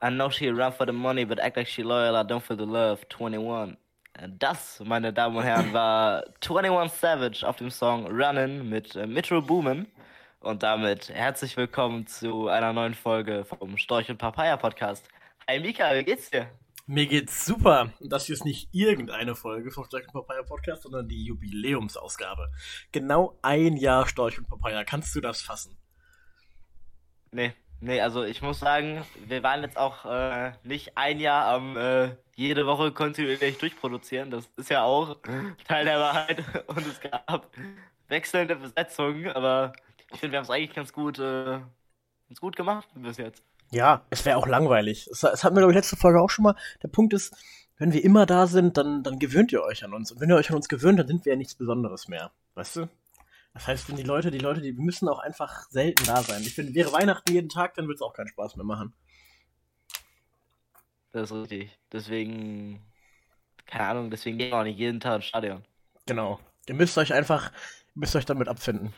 I know she run for the money, but act like she loyal. I don't feel the love. 21. Das, meine Damen und Herren, war 21 Savage auf dem Song Runnin' mit äh, Metro Boomin. Und damit herzlich willkommen zu einer neuen Folge vom Storch und Papaya Podcast. Hi Mika, wie geht's dir? Mir geht's super. Und das hier ist nicht irgendeine Folge vom Storch und Papaya Podcast, sondern die Jubiläumsausgabe. Genau ein Jahr Storch und Papaya. Kannst du das fassen? Nee, nee, also ich muss sagen, wir waren jetzt auch äh, nicht ein Jahr am äh, jede Woche kontinuierlich durchproduzieren. Das ist ja auch Teil der Wahrheit. Und es gab wechselnde Besetzungen, aber ich finde, wir haben es eigentlich ganz gut, äh, ganz gut gemacht bis jetzt. Ja, es wäre auch langweilig. Es, es hatten wir, glaube ich, letzte Folge auch schon mal. Der Punkt ist, wenn wir immer da sind, dann, dann gewöhnt ihr euch an uns. Und wenn ihr euch an uns gewöhnt, dann sind wir ja nichts Besonderes mehr. Weißt du? Das heißt, wenn die Leute, die Leute, die müssen auch einfach selten da sein. Ich finde, wäre Weihnachten jeden Tag, dann würde es auch keinen Spaß mehr machen. Das ist richtig. Deswegen, keine Ahnung, deswegen gehen wir auch nicht jeden Tag ins Stadion. Genau. Ihr müsst euch einfach, müsst euch damit abfinden.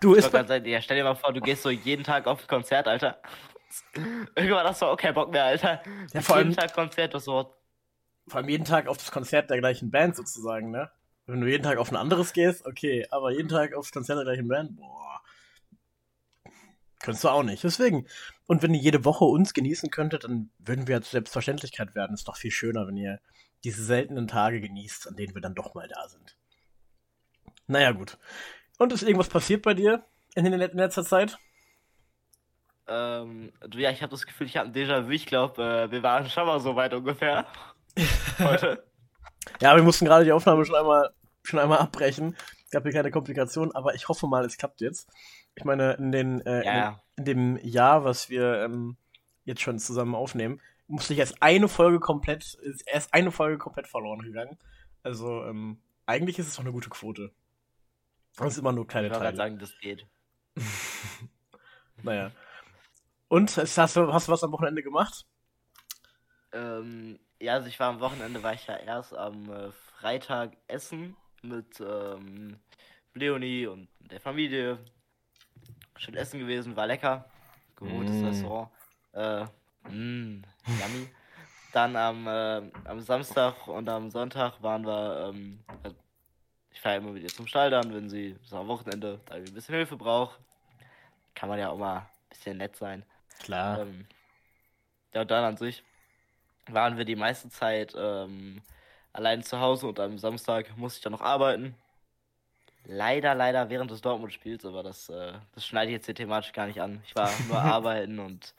Du ist. Ja, stell dir mal vor, du gehst so jeden Tag auf ein Konzert, Alter. Irgendwann hast du auch keinen Bock mehr, Alter. Ja, vor jeden allem, Tag Konzert, das Wort. Vor allem jeden Tag auf das Konzert der gleichen Band sozusagen, ne? Wenn du jeden Tag auf ein anderes gehst, okay, aber jeden Tag aufs Konzert der gleichen Band, boah. Könntest du auch nicht. Deswegen. Und wenn ihr jede Woche uns genießen könntet, dann würden wir als Selbstverständlichkeit werden. Ist doch viel schöner, wenn ihr diese seltenen Tage genießt, an denen wir dann doch mal da sind. Naja, gut. Und ist irgendwas passiert bei dir in, in letzter Zeit? Ähm, du, ja, ich habe das Gefühl, ich habe ein Déjà-vu. Ich glaube, äh, wir waren schon mal so weit ungefähr. Heute. ja, wir mussten gerade die Aufnahme schon einmal, schon einmal abbrechen. Gab hier keine Komplikationen, aber ich hoffe mal, es klappt jetzt. Ich meine, in, den, äh, ja. in, in, dem Jahr, was wir ähm, jetzt schon zusammen aufnehmen, musste ich erst eine Folge komplett, ist erst eine Folge komplett verloren gegangen. Also, ähm, eigentlich ist es doch eine gute Quote. Das ist immer nur kleine ich Teile. Ich sagen, das geht. naja. Und hast du, hast du was am Wochenende gemacht? Ähm, ja, also ich war am Wochenende, war ich ja erst am äh, Freitag essen mit ähm, Leonie und der Familie. Schön essen gewesen, war lecker. Gutes mm. Restaurant. Äh, mm, yummy. Dann am, äh, am Samstag und am Sonntag waren wir, ähm, also ich fahre immer wieder zum Stall dann, wenn sie so am Wochenende da ein bisschen Hilfe braucht. Kann man ja auch mal ein bisschen nett sein. Klar. Ähm, ja, und dann an sich waren wir die meiste Zeit ähm, allein zu Hause und am Samstag musste ich dann noch arbeiten. Leider, leider während des Dortmund-Spiels, aber das, äh, das schneide ich jetzt hier thematisch gar nicht an. Ich war nur arbeiten und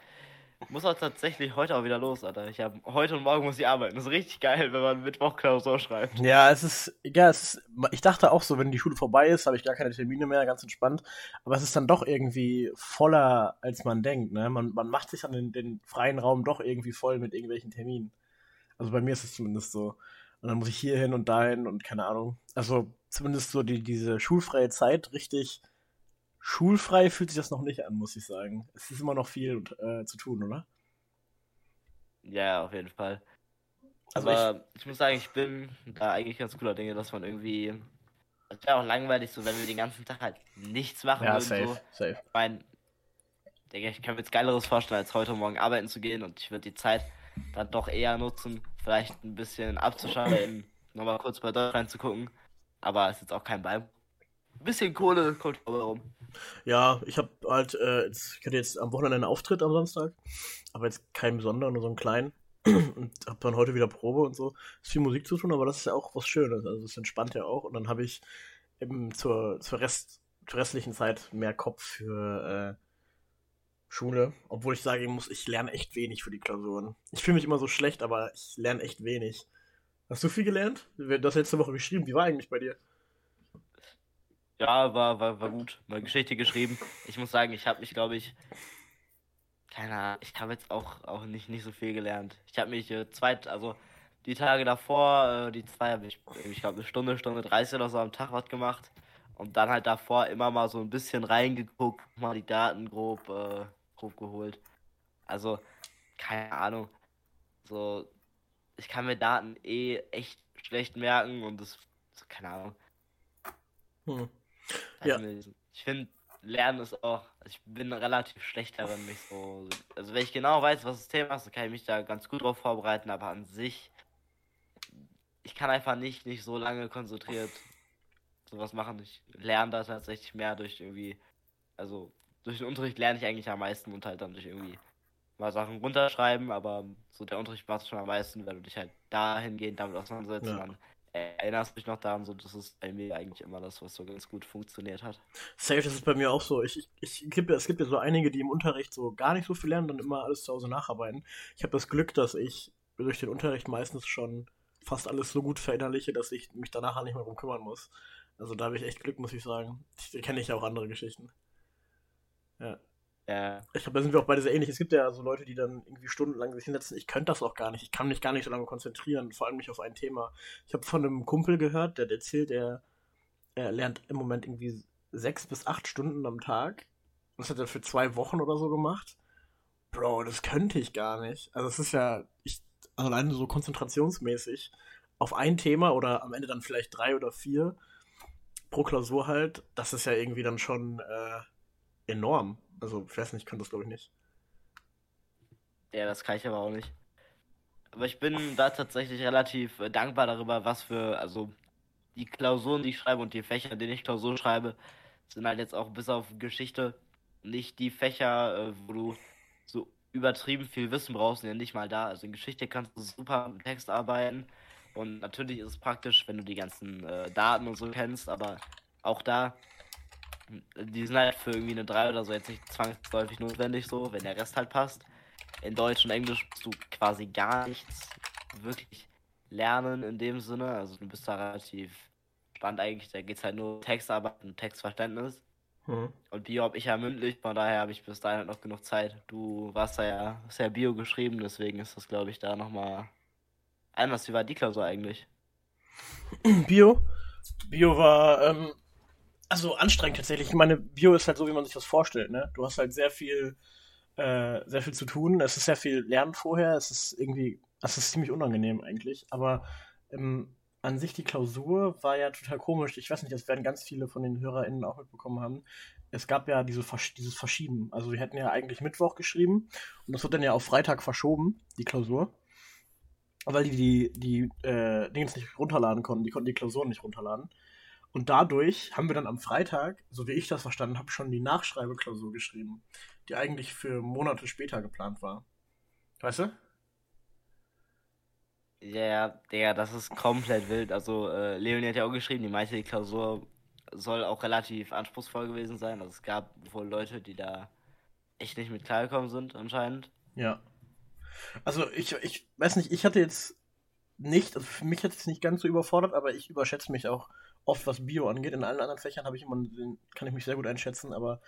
muss auch tatsächlich heute auch wieder los, Alter. Ich habe heute und morgen muss ich arbeiten. Das ist richtig geil, wenn man Mittwoch Klausur schreibt. Ja, es ist, ja, es ist, ich dachte auch so, wenn die Schule vorbei ist, habe ich gar keine Termine mehr, ganz entspannt. Aber es ist dann doch irgendwie voller, als man denkt, ne? Man, man macht sich an den, den freien Raum doch irgendwie voll mit irgendwelchen Terminen. Also bei mir ist es zumindest so. Und dann muss ich hier hin und dahin und keine Ahnung. Also zumindest so die, diese schulfreie Zeit richtig schulfrei fühlt sich das noch nicht an, muss ich sagen. Es ist immer noch viel äh, zu tun, oder? Ja, auf jeden Fall. Also Aber ich, ich, muss sagen, ich bin da eigentlich ganz cooler Dinge, dass man irgendwie. Es wäre auch langweilig, so wenn wir den ganzen Tag halt nichts machen ja, würden. Safe, so. safe. Ich meine, ich kann mir jetzt Geileres vorstellen, als heute Morgen arbeiten zu gehen und ich würde die Zeit dann doch eher nutzen, vielleicht ein bisschen abzuschalten, nochmal kurz bei Deutschland reinzugucken. Aber es ist jetzt auch kein Bein. Ein bisschen Kohle kommt rum. Ja, ich habe halt, äh, jetzt, ich hatte jetzt am Wochenende einen Auftritt am Samstag, aber jetzt keinen besonderen, nur so einen kleinen. und habe dann heute wieder Probe und so. Ist viel Musik zu tun, aber das ist ja auch was Schönes. Also es entspannt ja auch. Und dann habe ich eben zur, zur, Rest, zur restlichen Zeit mehr Kopf für äh, Schule. Obwohl ich sagen muss, ich lerne echt wenig für die Klausuren. Ich fühle mich immer so schlecht, aber ich lerne echt wenig. Hast du viel gelernt? Du hast letzte Woche geschrieben. Wie war eigentlich bei dir? Ja, war, war, war gut. Mal Geschichte geschrieben. Ich muss sagen, ich habe mich, glaube ich, keine Ahnung, ich habe jetzt auch, auch nicht, nicht so viel gelernt. Ich habe mich äh, zweit, also die Tage davor, äh, die zwei habe ich, ich glaube, eine Stunde, Stunde 30 oder so am Tag was gemacht. Und dann halt davor immer mal so ein bisschen reingeguckt, mal die Daten grob, äh, grob geholt. Also, keine Ahnung. So, ich kann mir Daten eh echt schlecht merken und das, keine Ahnung. Hm. Ja. Ich finde, Lernen ist auch, also ich bin relativ schlecht darin, mich so, also wenn ich genau weiß, was das Thema ist, dann kann ich mich da ganz gut drauf vorbereiten, aber an sich, ich kann einfach nicht, nicht so lange konzentriert sowas machen. Ich lerne da tatsächlich mehr durch irgendwie, also durch den Unterricht lerne ich eigentlich am meisten und halt dann durch irgendwie mal Sachen runterschreiben, aber so der Unterricht macht schon am meisten, weil du dich halt dahingehend damit auseinandersetzt ja. und dann erinnerst mich noch daran, so das ist bei mir eigentlich immer das, was so ganz gut funktioniert hat. Safe, das ist bei mir auch so. Ich, ich, ich gibt, es gibt ja so einige, die im Unterricht so gar nicht so viel lernen und immer alles zu Hause nacharbeiten. Ich habe das Glück, dass ich durch den Unterricht meistens schon fast alles so gut verinnerliche, dass ich mich danach nicht mehr drum kümmern muss. Also da habe ich echt Glück, muss ich sagen. Da kenne ich ja auch andere Geschichten. Ja. Ja. Ich glaube, da sind wir auch beide sehr ähnlich. Es gibt ja so Leute, die dann irgendwie stundenlang sich hinsetzen. Ich könnte das auch gar nicht. Ich kann mich gar nicht so lange konzentrieren, vor allem nicht auf ein Thema. Ich habe von einem Kumpel gehört, der erzählt, er, er lernt im Moment irgendwie sechs bis acht Stunden am Tag. Das hat er für zwei Wochen oder so gemacht. Bro, das könnte ich gar nicht. Also es ist ja, ich, also alleine so konzentrationsmäßig auf ein Thema oder am Ende dann vielleicht drei oder vier pro Klausur halt, das ist ja irgendwie dann schon äh, enorm. Also, ich weiß nicht, ich kann das glaube ich nicht. Ja, das kann ich aber auch nicht. Aber ich bin da tatsächlich relativ äh, dankbar darüber, was für, also die Klausuren, die ich schreibe und die Fächer, denen ich Klausuren schreibe, sind halt jetzt auch bis auf Geschichte nicht die Fächer, äh, wo du so übertrieben viel Wissen brauchst, ja nicht mal da. Also in Geschichte kannst du super mit Text arbeiten und natürlich ist es praktisch, wenn du die ganzen äh, Daten und so kennst, aber auch da, die sind halt für irgendwie eine 3 oder so jetzt nicht zwangsläufig notwendig so, wenn der Rest halt passt. In Deutsch und Englisch musst du quasi gar nichts wirklich lernen in dem Sinne. Also du bist da relativ spannend eigentlich, da geht es halt nur Textarbeit und Textverständnis. Mhm. Und Bio habe ich ja mündlich, von daher habe ich bis dahin halt noch genug Zeit. Du warst da ja, hast ja Bio geschrieben, deswegen ist das glaube ich da nochmal Anders, wie war die Klausur eigentlich? Bio? Bio war, ähm, also anstrengend tatsächlich. Ich meine, Bio ist halt so, wie man sich das vorstellt, ne? Du hast halt sehr viel, äh, sehr viel zu tun. Es ist sehr viel Lernen vorher. Es ist irgendwie, es ist ziemlich unangenehm eigentlich. Aber ähm, an sich die Klausur war ja total komisch. Ich weiß nicht, das werden ganz viele von den HörerInnen auch mitbekommen haben. Es gab ja diese, dieses Verschieben. Also wir hätten ja eigentlich Mittwoch geschrieben und das wird dann ja auf Freitag verschoben, die Klausur weil die die, die äh, Dings nicht runterladen konnten, die konnten die Klausuren nicht runterladen. Und dadurch haben wir dann am Freitag, so wie ich das verstanden habe, schon die Nachschreibeklausur geschrieben, die eigentlich für Monate später geplant war. Weißt du? Ja, ja, das ist komplett wild. Also, äh, Leonie hat ja auch geschrieben, die meiste Klausur soll auch relativ anspruchsvoll gewesen sein. Also, es gab wohl Leute, die da echt nicht mit klargekommen sind, anscheinend. Ja. Also ich, ich weiß nicht, ich hatte jetzt nicht, also für mich hat es nicht ganz so überfordert, aber ich überschätze mich auch oft, was Bio angeht. In allen anderen Fächern habe ich immer, kann ich mich sehr gut einschätzen, aber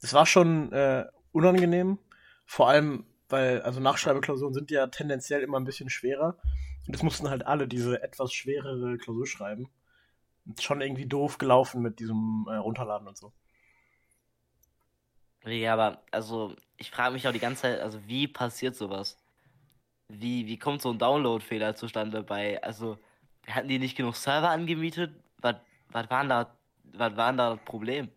das war schon äh, unangenehm. Vor allem, weil, also Nachschreibeklausuren sind ja tendenziell immer ein bisschen schwerer. Und es mussten halt alle diese etwas schwerere Klausur schreiben. Schon irgendwie doof gelaufen mit diesem äh, Runterladen und so. Ja, aber also ich frage mich auch die ganze Zeit, also wie passiert sowas? wie, wie kommt so ein Download-Fehler zustande bei, also hatten die nicht genug Server angemietet? Was, was waren da, was waren da das Problem?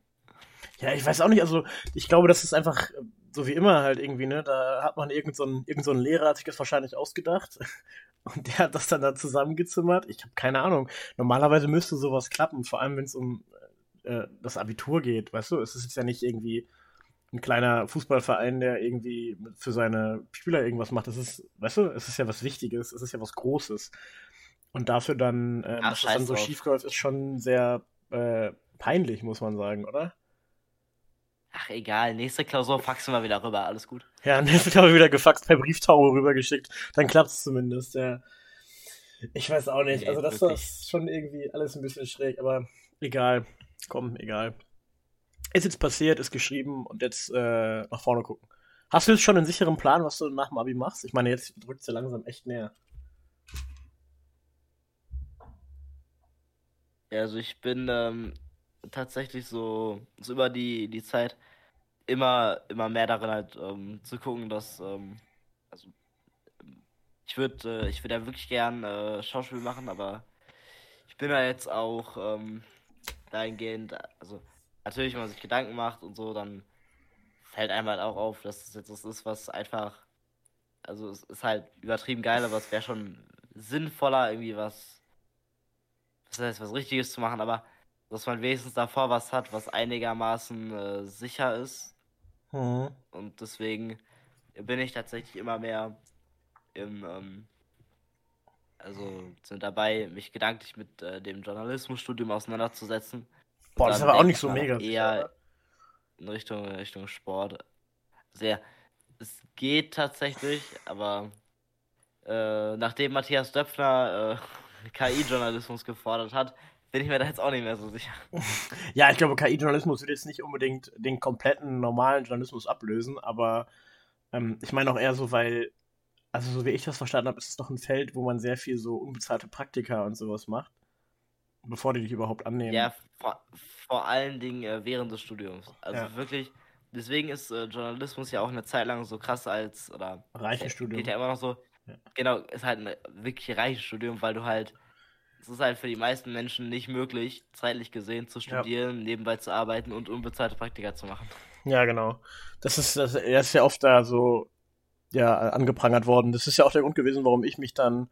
Ja, ich weiß auch nicht, also ich glaube, das ist einfach so wie immer halt irgendwie, ne? Da hat man irgend so irgend so Lehrer, hat sich das wahrscheinlich ausgedacht und der hat das dann da zusammengezimmert. Ich habe keine Ahnung. Normalerweise müsste sowas klappen, vor allem wenn es um äh, das Abitur geht, weißt du? Es ist jetzt ja nicht irgendwie ein kleiner Fußballverein, der irgendwie für seine Spieler irgendwas macht. Das ist, weißt du, es ist ja was Wichtiges, es ist ja was Großes. Und dafür dann, äh, Ach, dass das dann so schief läuft, ist schon sehr äh, peinlich, muss man sagen, oder? Ach, egal. Nächste Klausur faxen wir wieder rüber. Alles gut. Ja, nächste Klausur wieder gefaxt, per Brieftaube rübergeschickt. Dann klappt's zumindest, ja. Ich weiß auch nicht. Nee, also, das wirklich. ist schon irgendwie alles ein bisschen schräg, aber egal. Komm, egal. Ist jetzt passiert, ist geschrieben und jetzt äh, nach vorne gucken. Hast du jetzt schon einen sicheren Plan, was du nach dem Abi machst? Ich meine, jetzt drückt es ja langsam echt näher. Ja, also ich bin ähm, tatsächlich so, so über die, die Zeit immer, immer mehr darin halt ähm, zu gucken, dass ähm, also ich würde äh, ich würde ja wirklich gern äh, Schauspiel machen, aber ich bin ja jetzt auch ähm, dahingehend, also natürlich, wenn man sich Gedanken macht und so, dann fällt einem halt auch auf, dass es jetzt das ist, was einfach, also es ist halt übertrieben geil, aber es wäre schon sinnvoller, irgendwie was, was heißt, was Richtiges zu machen, aber dass man wenigstens davor was hat, was einigermaßen äh, sicher ist. Mhm. Und deswegen bin ich tatsächlich immer mehr im, ähm, also sind dabei, mich gedanklich mit äh, dem Journalismusstudium auseinanderzusetzen. Boah, das ist aber auch nicht ich so mega. Eher in Richtung, Richtung Sport. Sehr. Es geht tatsächlich, aber äh, nachdem Matthias Döpfner äh, KI-Journalismus gefordert hat, bin ich mir da jetzt auch nicht mehr so sicher. Ja, ich glaube, KI-Journalismus wird jetzt nicht unbedingt den kompletten normalen Journalismus ablösen, aber ähm, ich meine auch eher so, weil, also so wie ich das verstanden habe, ist es doch ein Feld, wo man sehr viel so unbezahlte Praktika und sowas macht, bevor die dich überhaupt annehmen. Ja, vor, vor allen Dingen äh, während des Studiums. Also Ja. wirklich, deswegen ist äh, Journalismus ja auch eine Zeit lang so krass als, oder Reichenstudium. geht ja immer noch so. Ja. Genau, ist halt ein wirklich reiches Studium, weil du halt, es ist halt für die meisten Menschen nicht möglich, zeitlich gesehen zu Ja. studieren, nebenbei zu arbeiten und unbezahlte Praktika zu machen. Ja, genau. Das ist, das, ist ja oft da so, ja, angeprangert worden. Das ist ja auch der Grund gewesen, warum ich mich dann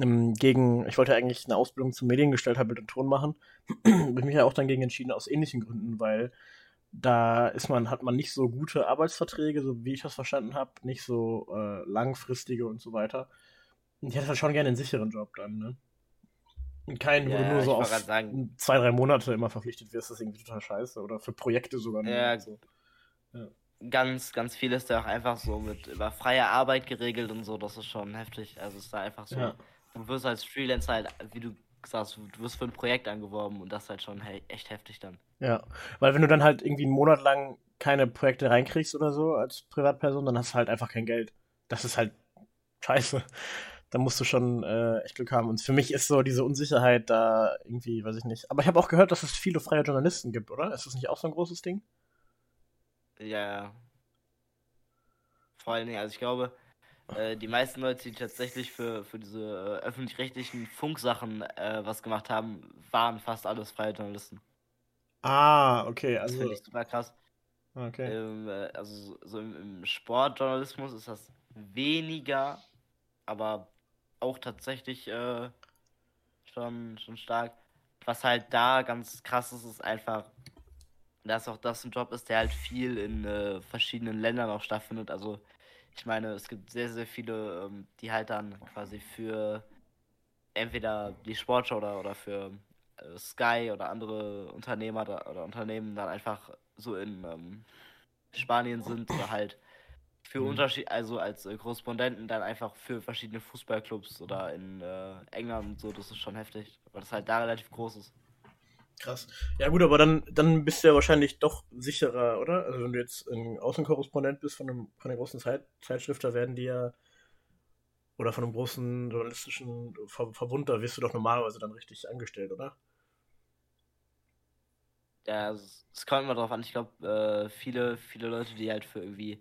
ähm, gegen, ich wollte eigentlich eine Ausbildung zum Mediengestalter Bild und Ton machen, bin mich ja auch dann gegen entschieden, aus ähnlichen Gründen, weil da ist man, hat man nicht so gute Arbeitsverträge, so wie ich das verstanden habe, nicht so äh, langfristige und so weiter. Und ich hätte halt schon gerne einen sicheren Job dann, ne? Und keinen, wo Ja, du nur so auf sagen. zwei, drei Monate immer verpflichtet wirst, das ist irgendwie total scheiße. Oder für Projekte sogar nur. Ja, so. Ganz, ganz viel ist da auch einfach so mit über freie Arbeit geregelt und so, das ist schon heftig. Also es ist da einfach so, Ja. du wirst als Freelancer halt, wie du sagst, du wirst für ein Projekt angeworben und das ist halt schon he echt heftig dann. Ja, weil wenn du dann halt irgendwie einen Monat lang keine Projekte reinkriegst oder so als Privatperson, dann hast du halt einfach kein Geld. Das ist halt scheiße. Da musst du schon äh, echt Glück haben. Und für mich ist so diese Unsicherheit da irgendwie, weiß ich nicht. Aber ich habe auch gehört, dass es viele freie Journalisten gibt, oder? Ist das nicht auch so ein großes Ding? Ja. Vor allen Dingen, also ich glaube, äh, die meisten Leute, die tatsächlich für, für diese äh, öffentlich-rechtlichen Funksachen äh, was gemacht haben, waren fast alles freie Journalisten. Ah, okay, Das also. finde ich super krass. Okay. Ähm, äh, also so- so im, im Sportjournalismus ist das weniger, aber auch tatsächlich äh, schon, schon stark. Was halt da ganz krass ist, ist einfach, dass auch das ein Job ist, der halt viel in äh, verschiedenen Ländern auch stattfindet. Also ich meine, es gibt sehr, sehr viele, ähm, die halt dann quasi für entweder die Sportschau oder, oder für äh, Sky oder andere Unternehmer da, oder Unternehmen dann einfach so in ähm, Spanien sind oder halt für Mhm. Unterschied, also als äh, Korrespondenten dann einfach für verschiedene Fußballclubs oder in äh, England und so, das ist schon heftig, weil das halt da relativ groß ist. Krass. Ja gut, aber dann, dann bist du ja wahrscheinlich doch sicherer, oder? Also wenn du jetzt ein Außenkorrespondent bist von, einem, von einer großen Zeit, Zeitschrift, da werden die ja oder von einem großen journalistischen Ver Verbund, da wirst du doch normalerweise dann richtig angestellt, oder? Ja, es, es kommt immer drauf an, ich glaube, äh, viele, viele Leute, die halt für irgendwie,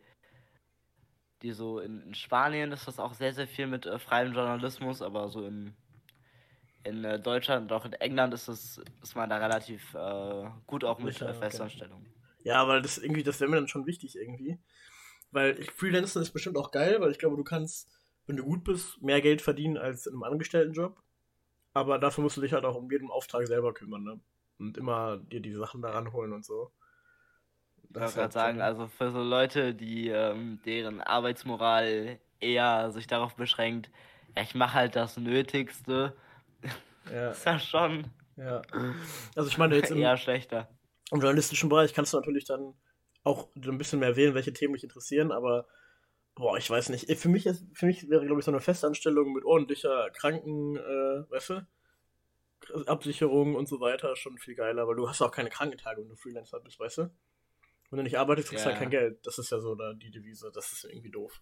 die so in, in Spanien ist das auch sehr, sehr viel mit äh, freiem Journalismus, aber so in, in äh, Deutschland und auch in England ist es, ist man da relativ äh, gut auch mit okay. Festanstellung. Ja, weil das irgendwie, das wäre mir dann schon wichtig irgendwie. Weil ich, Freelancen ist bestimmt auch geil, weil ich glaube, du kannst, wenn du gut bist, mehr Geld verdienen als in einem Angestelltenjob. Aber dafür musst du dich halt auch um jeden Auftrag selber kümmern, ne? Und immer dir die Sachen da ranholen und so. Ich Das wollte ist gerade halt sagen, also für so Leute, die ähm, deren Arbeitsmoral eher sich darauf beschränkt, ja, ich mache halt das Nötigste, ja, ist ja schon ja. Also ich meine, jetzt im, eher schlechter. im journalistischen Bereich kannst du natürlich dann auch ein bisschen mehr wählen, welche Themen mich interessieren, aber boah, ich weiß nicht. Für mich, ist, für mich wäre, glaube ich, so eine Festanstellung mit ordentlicher Kranken, äh, weißt du, Absicherung und so weiter schon viel geiler, weil du hast auch keine Krankentage, wenn du Freelancer bist, weißt du? Wenn du nicht arbeitest, kriegst du Ja. halt kein Geld. Das ist ja so da, die Devise. Das ist irgendwie doof.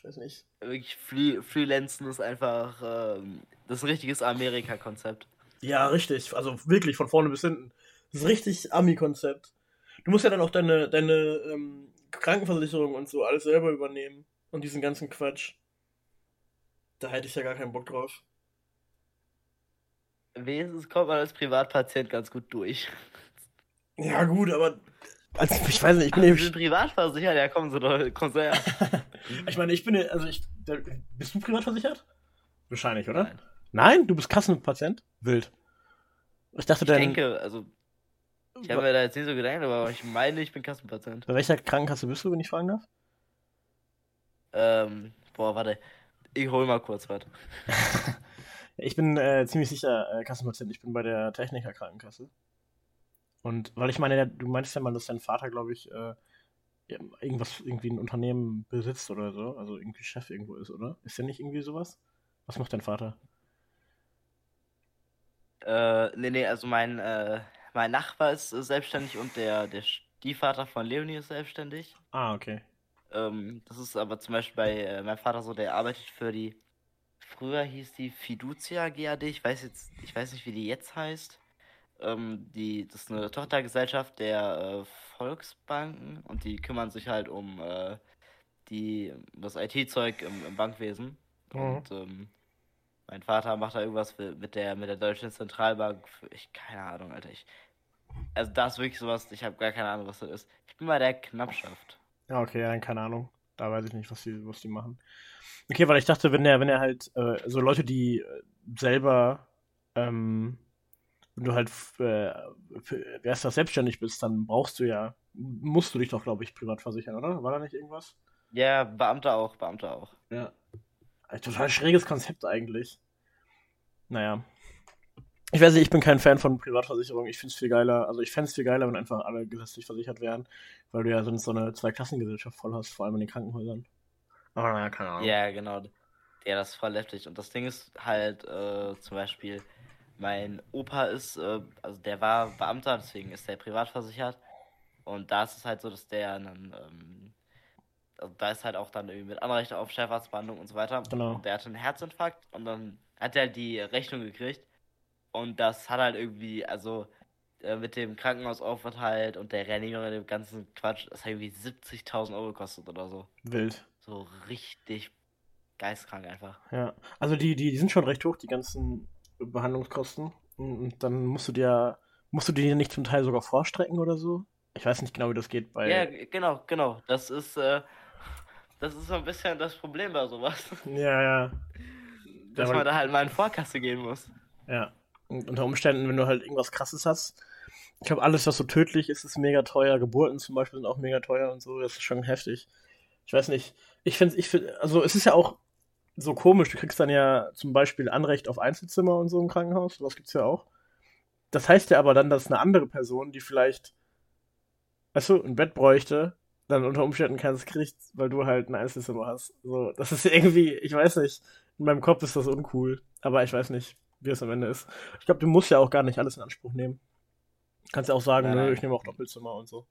Ich weiß nicht. Wirklich, Free Freelancen ist einfach, ähm, das ist ein richtiges Amerika-Konzept. Ja, richtig. Also wirklich von vorne bis hinten. Das ist richtig Ami-Konzept. Du musst ja dann auch deine, deine ähm, Krankenversicherung und so alles selber übernehmen. Und diesen ganzen Quatsch. Da hätte ich ja gar keinen Bock drauf. Wenigstens kommt man als Privatpatient ganz gut durch. Ja, gut, aber. Also, ich weiß nicht, ich bin Ach, eben. Sie sind privat versichert, ja, kommen Sie doch, kommen Sie her. Ich meine, ich bin. ja- Also, ich. da- Bist du privat versichert? Wahrscheinlich, oder? Nein. Nein? Du bist Kassenpatient? Wild. Ich dachte, Ich dein. denke, also, ich habe mir da jetzt nicht so gedacht, aber ich meine, ich bin Kassenpatient. Bei welcher Krankenkasse bist du, wenn ich fragen darf? Ähm, boah, warte. Ich hol mal kurz was. Ich bin äh, ziemlich sicher äh, Kassenpatient. Ich bin bei der Techniker Krankenkasse. Und weil ich meine, du meintest ja mal, dass dein Vater, glaube ich, äh, irgendwas, irgendwie ein Unternehmen besitzt oder so. Also irgendwie Chef irgendwo ist, oder? Ist der nicht irgendwie sowas? Was macht dein Vater? Äh, nee, nee, also mein, äh, mein Nachbar ist äh, selbstständig und der, der Stiefvater von Leonie ist selbstständig. Ah, okay. Ähm, das ist aber zum Beispiel bei äh, meinem Vater so, der arbeitet für die, früher hieß die Fiducia GAD, ich weiß jetzt, ich weiß nicht, wie die jetzt heißt. Ähm, die, das ist eine Tochtergesellschaft der äh, Volksbanken und die kümmern sich halt um äh, die, das IT-Zeug im, im Bankwesen. Mhm. Und ähm, mein Vater macht da irgendwas mit der mit der Deutschen Zentralbank. Für, ich keine Ahnung, Alter. Ich, also da ist wirklich sowas. Ich habe gar keine Ahnung, was das ist. Ich bin bei der Knappschaft. Ja, okay, dann keine Ahnung. Da weiß ich nicht, was die, was die machen. Okay, weil ich dachte, wenn er, wenn er halt, äh, so Leute, die äh, selber, ähm, wenn du halt, äh, wer ist das, selbstständig bist, dann brauchst du ja, musst du dich doch, glaube ich, privat versichern, oder? War da nicht irgendwas? Ja, Beamter auch, Beamter auch. Ja. Ein total schräges Konzept eigentlich. Naja. Ich weiß nicht, ich bin kein Fan von Privatversicherung. Ich finde es viel geiler. Also ich fände es viel geiler, wenn einfach alle gesetzlich versichert wären, weil du ja sonst so eine Zweiklassengesellschaft voll hast, vor allem in den Krankenhäusern. Aber naja, keine Ahnung. Ja, genau. Ja, das ist voll heftig. Und das Ding ist halt, äh, zum Beispiel, mein Opa ist, äh, also der war Beamter, deswegen ist der privat versichert. Und da ist es halt so, dass der dann, ähm, also da ist halt auch dann irgendwie mit Anrecht auf Chefarztbehandlung und so weiter. Genau. Und der hatte einen Herzinfarkt und dann hat er halt die Rechnung gekriegt. Und das hat halt irgendwie, also äh, mit dem Krankenhausaufenthalt und der Reanimierung und dem ganzen Quatsch, das hat irgendwie 70.000 Euro gekostet oder so. Wild. So richtig geistkrank einfach. Ja. Also die, die, die sind schon recht hoch, die ganzen Behandlungskosten. Und dann musst du dir, musst du dir nicht zum Teil sogar vorstrecken oder so? Ich weiß nicht genau, wie das geht bei. Ja, genau, genau. Das ist, äh, das ist so ein bisschen das Problem bei sowas. ja. ja. Dass Ja, man da halt mal in Vorkasse gehen muss. Ja. Und unter Umständen, wenn du halt irgendwas krasses hast. Ich glaube, alles, was so tödlich ist, ist mega teuer. Geburten zum Beispiel sind auch mega teuer und so. Das ist schon heftig. Ich weiß nicht. Ich finde, ich find, also es ist ja auch so komisch. Du kriegst dann ja zum Beispiel Anrecht auf Einzelzimmer und so im Krankenhaus. Sowas gibt's ja auch. Das heißt ja aber dann, dass eine andere Person, die vielleicht, weißt du, ein Bett bräuchte, dann unter Umständen keins kriegt, weil du halt ein Einzelzimmer hast. So, das ist irgendwie, ich weiß nicht. In meinem Kopf ist das uncool. Aber ich weiß nicht, wie es am Ende ist. Ich glaube, du musst ja auch gar nicht alles in Anspruch nehmen. Kannst ja auch sagen, Nein, nö, nein. ich nehme auch Doppelzimmer und so.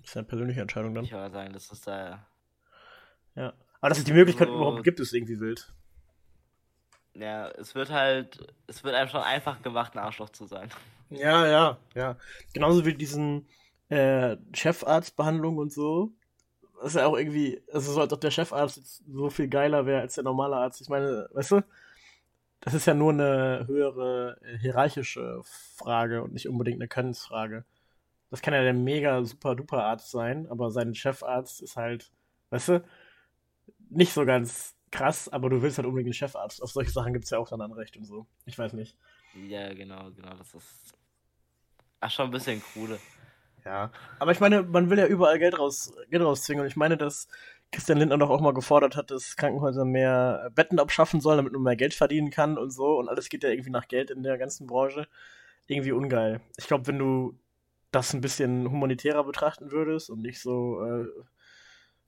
Das ist ja eine persönliche Entscheidung dann. Ich würde sagen, das ist da. Ja. Aber dass es die Möglichkeit So- überhaupt gibt, ist irgendwie wild. Ja, es wird halt. Es wird einem schon einfach gemacht, ein Arschloch zu sein. Ja, ja, ja. Genauso wie diesen äh, Chefarztbehandlung und so. Das ist ja auch irgendwie, also so als ob der Chefarzt jetzt so viel geiler wäre als der normale Arzt. Ich meine, weißt du, das ist ja nur eine höhere äh, hierarchische Frage und nicht unbedingt eine Könnensfrage. Das kann ja der mega super duper Arzt sein, aber sein Chefarzt ist halt, weißt du, nicht so ganz krass, aber du willst halt unbedingt einen Chefarzt. Auf solche Sachen gibt es ja auch dann Anrecht und so. Ich weiß nicht. Ja, genau, genau. Das ist. Ach, schon ein bisschen krude. Ja, aber ich meine, man will ja überall Geld, raus, Geld rauszwingen. Und ich meine, dass Christian Lindner doch auch mal gefordert hat, dass Krankenhäuser mehr Betten abschaffen sollen, damit man mehr Geld verdienen kann und so. Und alles geht ja irgendwie nach Geld in der ganzen Branche. Irgendwie ungeil. Ich glaube, wenn du das ein bisschen humanitärer betrachten würdest und nicht so äh,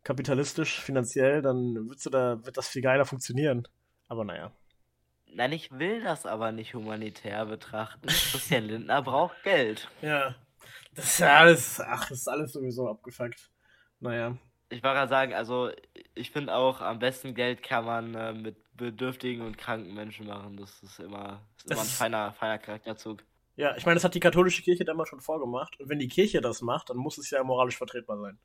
kapitalistisch, finanziell, dann würdest du da, wird das viel geiler funktionieren. Aber naja. Nein, ich will das aber nicht humanitär betrachten. Christian Lindner braucht Geld. Ja, das ist ja alles, ach, das ist alles sowieso abgefuckt. Naja. Ich wollte gerade sagen, also ich finde auch, am besten Geld kann man äh, mit bedürftigen und kranken Menschen machen. Das ist immer, ist immer Das ein feiner, feiner Charakterzug. Ja, ich meine, das hat die katholische Kirche damals schon vorgemacht. Und wenn die Kirche das macht, dann muss es ja moralisch vertretbar sein.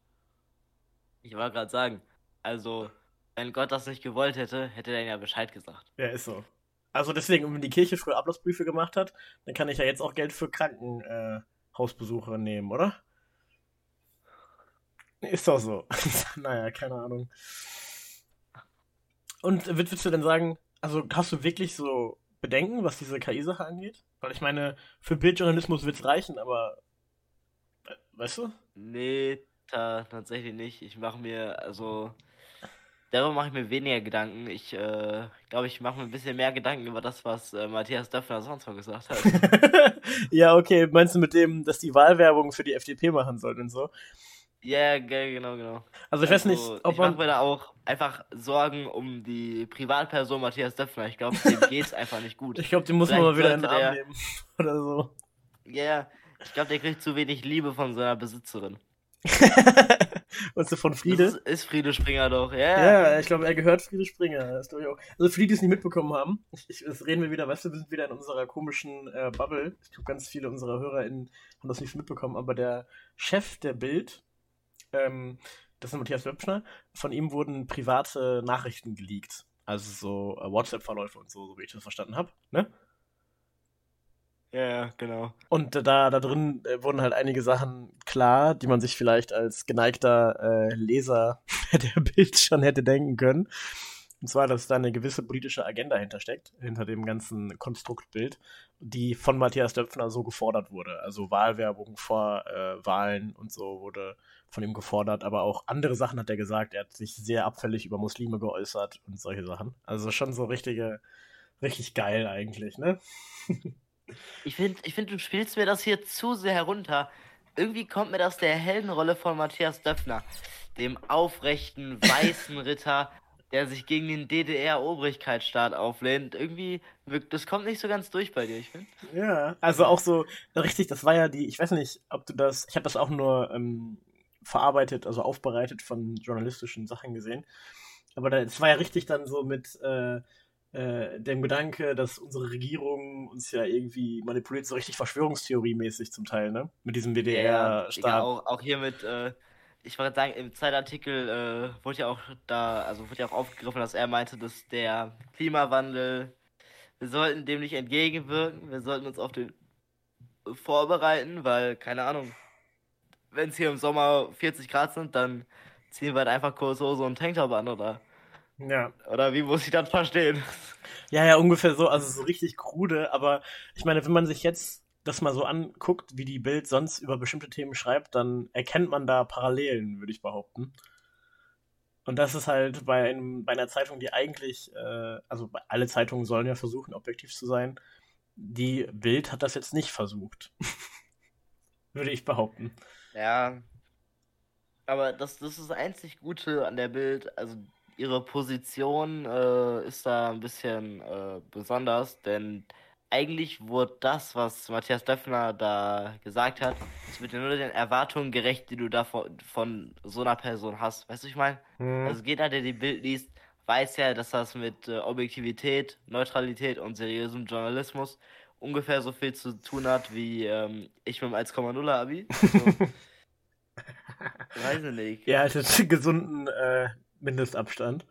Ich wollte gerade sagen, also wenn Gott das nicht gewollt hätte, hätte er ja Bescheid gesagt. Ja, ist so. Also deswegen, wenn die Kirche früher Ablassbriefe gemacht hat, dann kann ich ja jetzt auch Geld für Kranken äh, nehmen, oder? Ist doch so. naja, keine Ahnung. Und würdest du denn sagen, also hast du wirklich so Bedenken, was diese KI-Sache angeht? Weil ich meine, für Bildjournalismus wird es reichen, aber weißt du? Nee, tatsächlich nicht. Ich mache mir, also darüber mache ich mir weniger Gedanken. Ich äh, glaube, ich mache mir ein bisschen mehr Gedanken über das, was äh, Matthias Döpfner sonst noch gesagt hat. ja, okay. Meinst du mit dem, dass die Wahlwerbung für die FDP machen sollten und so? Ja, genau, genau. Also ich weiß nicht, Also, ob ich mache man. mir da auch einfach Sorgen um die Privatperson Matthias Döpfner. Ich glaube, dem geht's einfach nicht gut. Ich glaube, den muss man mal wieder in den Arm der- nehmen. Oder so. Ja, yeah, ich glaube, der kriegt zu wenig Liebe von seiner Besitzerin. und so von Das Friede. ist, ist Friede Springer doch, ja. Yeah. Ja, ich glaube, er gehört Friede Springer. Das ich auch. Also für die, die es nicht mitbekommen haben, ich, ich, das reden wir wieder, weißt du, wir sind wieder in unserer komischen äh, Bubble. Ich glaube, ganz viele unserer HörerInnen haben das nicht mitbekommen, aber der Chef der Bild, ähm, das ist Matthias Wöpfner, von ihm wurden private Nachrichten geleakt. Also so äh, WhatsApp-Verläufe und so, so wie ich das verstanden habe. Ne? Ja, genau. Und da, da drin äh, wurden halt einige Sachen klar, die man sich vielleicht als geneigter äh, Leser der Bild schon hätte denken können. Und zwar, dass da eine gewisse politische Agenda hintersteckt, hinter dem ganzen Konstruktbild, die von Matthias Döpfner so gefordert wurde. Also Wahlwerbung vor äh, Wahlen und so wurde von ihm gefordert, aber auch andere Sachen hat er gesagt. Er hat sich sehr abfällig über Muslime geäußert und solche Sachen. Also schon so richtige, richtig geil eigentlich, ne? Ich finde, ich find, du spielst mir das hier zu sehr herunter. Irgendwie kommt mir das der Heldenrolle von Matthias Döpfner, dem aufrechten, weißen Ritter, der sich gegen den DDR-Obrigkeitsstaat auflehnt. Irgendwie das kommt nicht so ganz durch bei dir, ich finde. Ja, also auch so, richtig, das war ja die, ich weiß nicht, ob du das, ich habe das auch nur ähm, verarbeitet, also aufbereitet von journalistischen Sachen gesehen. Aber das war ja richtig dann so mit äh, äh, dem Gedanke, dass unsere Regierung uns ja irgendwie manipuliert, so richtig Verschwörungstheorie-mäßig zum Teil, ne? Mit diesem Digga, WDR-Staat. auch, auch hier mit, äh, ich wollte sagen, im Zeitartikel äh, wurde ja auch da, also wurde ja auch aufgegriffen, dass er meinte, dass der Klimawandel, wir sollten dem nicht entgegenwirken, wir sollten uns auf den vorbereiten, weil, keine Ahnung, wenn es hier im Sommer 40 Grad sind, dann ziehen wir halt einfach kurz Hose und Tanktop an, oder? Ja. Oder wie muss ich das verstehen? Ja, ja, ungefähr so, also so richtig krude, aber ich meine, wenn man sich jetzt das mal so anguckt, wie die Bild sonst über bestimmte Themen schreibt, dann erkennt man da Parallelen, würde ich behaupten. Und das ist halt bei, einem, bei einer Zeitung, die eigentlich, äh, also alle Zeitungen sollen ja versuchen, objektiv zu sein. Die Bild hat das jetzt nicht versucht. würde ich behaupten. Ja. Aber das, das ist das einzig Gute an der Bild. Also ihre Position äh, ist da ein bisschen äh, besonders, denn eigentlich wurde das, was Matthias Döpfner da gesagt hat, es wird ja nur den Erwartungen gerecht, die du da von, von so einer Person hast. Weißt du, ich meine? Hm. Also jeder, der die Bild liest, weiß ja, dass das mit äh, Objektivität, Neutralität und seriösem Journalismus ungefähr so viel zu tun hat wie ähm, ich mit dem 1,0 Abi. So. Weiß ich nicht. Ja, es ist gesunden äh, Mindestabstand.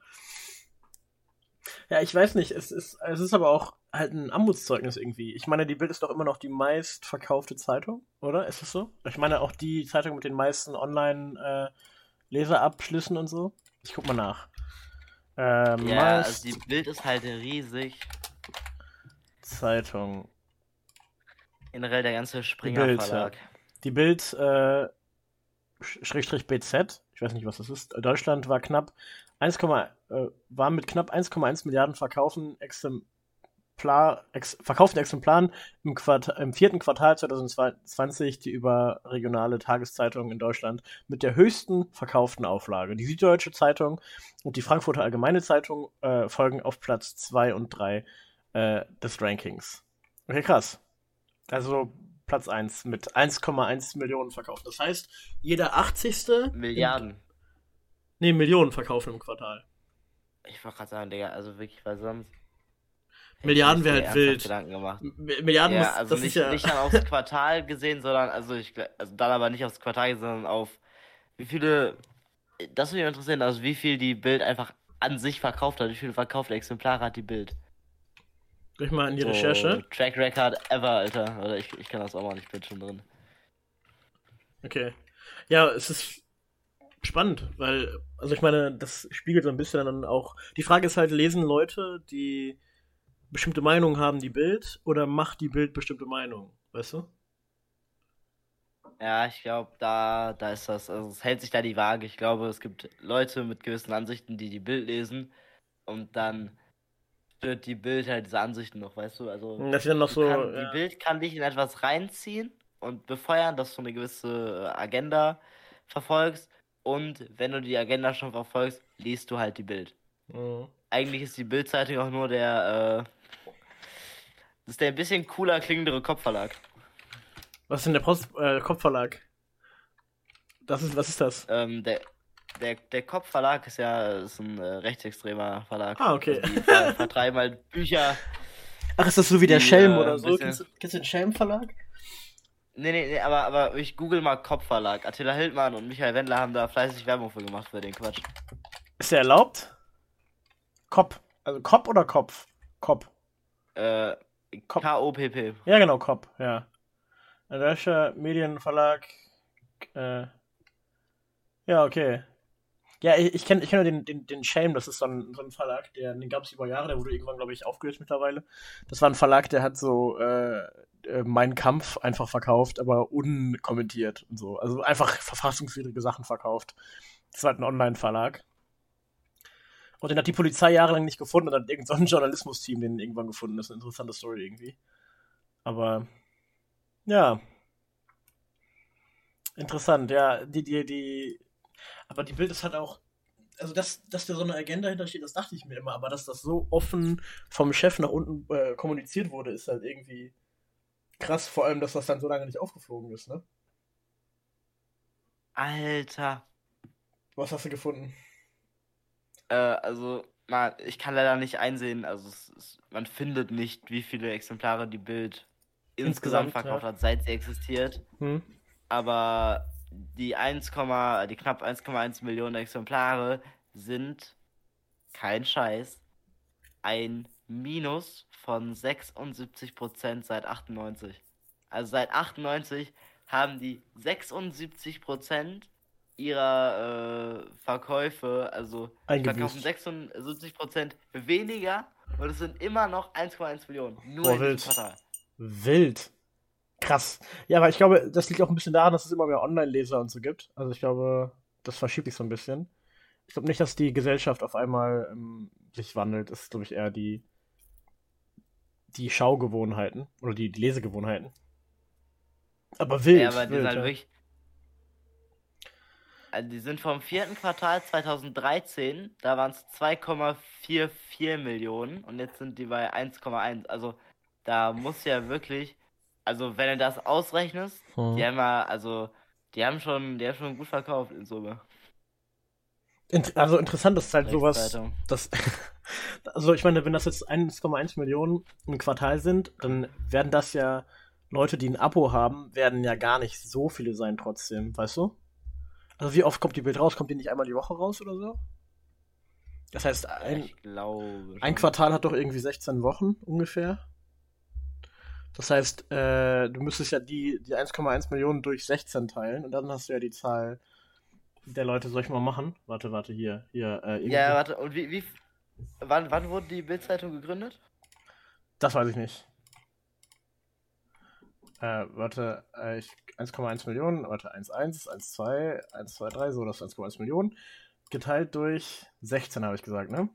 Ja, ich weiß nicht, es ist, es ist aber auch halt ein Armutszeugnis irgendwie. Ich meine, die Bild ist doch immer noch die meistverkaufte Zeitung, oder? Ist es so? Ich meine, auch die Zeitung mit den meisten Online-Leserabschlüssen und so. Ich guck mal nach. Ähm, Ja, also die Bild ist halt riesig. Zeitung. Generell der ganze Springer Bild, Verlag. Die Bild, äh, Sch- Schrägstrich BZ, weiß nicht, was das ist. Deutschland war knapp 1, äh, war mit knapp 1,1 Milliarden verkaufen Exemplar, ex, verkauften Exemplaren im, Quart im vierten Quartal 2020 die überregionale Tageszeitung in Deutschland mit der höchsten verkauften Auflage. Die Süddeutsche Zeitung und die Frankfurter Allgemeine Zeitung äh, folgen auf Platz 2 und 3 äh, des Rankings. Okay, krass. Also Platz 1 mit 1,1 Millionen verkauft. Das heißt, jeder 80. Milliarden. Nee, Millionen verkaufen im Quartal. Ich wollte gerade sagen, Digga, also wirklich, weil sonst. Milliarden wäre halt wild. Gedanken gemacht. M Milliarden Ja, muss, also nicht, ja. nicht dann aufs Quartal gesehen, sondern also ich also dann aber nicht aufs Quartal gesehen, sondern auf wie viele das würde mich interessieren, also wie viel die Bild einfach an sich verkauft hat, wie viele verkaufte Exemplare hat die Bild? Durch mal in die So, Recherche. Track Record ever, Alter. Oder ich, ich kann das auch mal, ich bin schon drin. Okay. Ja, es ist spannend, weil, also ich meine, das spiegelt so ein bisschen dann auch. Die Frage ist halt, lesen Leute, die bestimmte Meinungen haben, die Bild, oder macht die Bild bestimmte Meinungen? Weißt du? Ja, ich glaube, da, da ist das, also es hält sich da die Waage. Ich glaube, es gibt Leute mit gewissen Ansichten, die die Bild lesen und dann stört die Bild halt diese Ansichten noch, weißt du? Also Das dann noch so. kann, ja. die Bild kann dich in etwas reinziehen und befeuern, dass du eine gewisse äh, Agenda verfolgst und wenn du die Agenda schon verfolgst, liest du halt die Bild. Mhm. Eigentlich ist die Bild-Zeitung auch nur der, äh, das ist der ein bisschen cooler klingendere Kopfverlag. Was ist denn der Post äh, Kopfverlag? Das ist, was ist das? Ähm, der, der, der Kopfverlag ist ja ist ein äh, rechtsextremer Verlag. Ah, okay. Also die ver vertreiben halt Bücher. Ach, ist das so wie der Die, Schelm äh, oder so? Kennst du, kennst du den Schelm-Verlag? Nee, nee, nee, aber, aber ich google mal Kopfverlag. Attila Hildmann und Michael Wendler haben da fleißig Werbung für gemacht für den Quatsch. Ist der erlaubt? Kopf. Also Kopf oder Kopf? Kopf. Äh, Kop- K-O-P-P. Ja, genau, Kopf, ja. Ein deutscher Medienverlag. Äh, ja, okay. Ja, ich, kenne ich kenn den, den, den Shame, das ist so ein, so ein Verlag, der, den gab es über Jahre, der wurde irgendwann, glaube ich, aufgelöst mittlerweile. Das war ein Verlag, der hat so äh, äh, Mein Kampf einfach verkauft, aber unkommentiert und so. Also einfach verfassungswidrige Sachen verkauft. Das war halt ein Online-Verlag. Und den hat die Polizei jahrelang nicht gefunden und hat irgend so ein Journalismus-Team den irgendwann gefunden. Das ist eine interessante Story irgendwie. Aber ja. Interessant, ja. Die, die, die. Aber die Bild ist halt auch. Also, dass, dass da so eine Agenda hintersteht, das dachte ich mir immer. Aber dass das so offen vom Chef nach unten äh, kommuniziert wurde, ist halt irgendwie krass. Vor allem, dass das dann so lange nicht aufgeflogen ist, ne? Alter. Was hast du gefunden? Äh, also, man, ich kann leider nicht einsehen, also es, es, man findet nicht, wie viele Exemplare die Bild insgesamt, Insgesamt, verkauft ja. hat, seit sie existiert. Hm? Aber die 1, die knapp 1,1 Millionen Exemplare sind kein Scheiß ein Minus von 76% seit 98. Also seit 98 haben die 76% ihrer äh, Verkäufe, also verkaufen 76% weniger und es sind immer noch 1,1 Millionen. Nur wild. diesem Quartal. Wild. Krass. Ja, aber ich glaube, das liegt auch ein bisschen daran, dass es immer mehr Online-Leser und so gibt. Also ich glaube, das verschiebt sich so ein bisschen. Ich glaube nicht, dass die Gesellschaft auf einmal ähm, sich wandelt. Das ist, glaube ich, eher die, die Schaugewohnheiten oder die, die Lesegewohnheiten. Aber wild. Ja, aber die wild, sind halt ja. wirklich. Also die sind vom vierten Quartal 2013, da waren es 2,44 Millionen und jetzt sind die bei 1,1. Also da muss ja wirklich, also wenn du das ausrechnest, Hm. die haben ja, also die haben schon, die haben schon gut verkauft in Summe. Int also interessant ist halt sowas, Rechtszeitung. das, also ich meine, wenn das jetzt 1,1 Millionen im Quartal sind, dann werden das ja Leute, die ein Abo haben, werden ja gar nicht so viele sein trotzdem, weißt du? Also wie oft kommt die Bild raus? Kommt die nicht einmal die Woche raus oder so? Das heißt, ein, ein. Quartal hat doch irgendwie 16 Wochen ungefähr. Das heißt, äh, du müsstest ja die, die 1,1 Millionen durch 16 teilen und dann hast du ja die Zahl der Leute. Soll ich mal machen? Warte, warte, hier. hier äh, Ja, warte, und wie, wie wann, wann wurde die Bildzeitung gegründet? Das weiß ich nicht. Äh, warte, äh, ich- 1,1 Millionen, warte, 1,1, 1,2, 1,2,3, so, das ist 1,1 Millionen. Geteilt durch 16, habe ich gesagt, ne?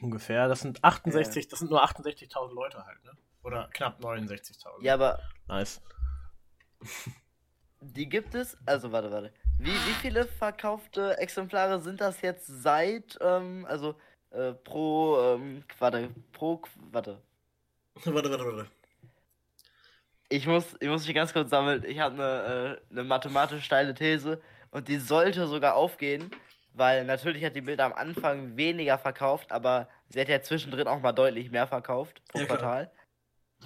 Ungefähr. Das sind 68, das sind nur 68.000 Leute halt, ne? Oder knapp 69.000. Ja, aber Nice. Die gibt es, also warte, warte. Wie, wie viele verkaufte Exemplare sind das jetzt seit, ähm, also äh, pro, ähm, warte, pro, Qu- warte. warte, warte, warte. Ich muss, ich muss mich ganz kurz sammeln. Ich habe eine, äh, eine mathematisch steile These und die sollte sogar aufgehen, weil natürlich hat die Bilder am Anfang weniger verkauft, aber sie hat ja zwischendrin auch mal deutlich mehr verkauft pro Ja, klar. Quartal.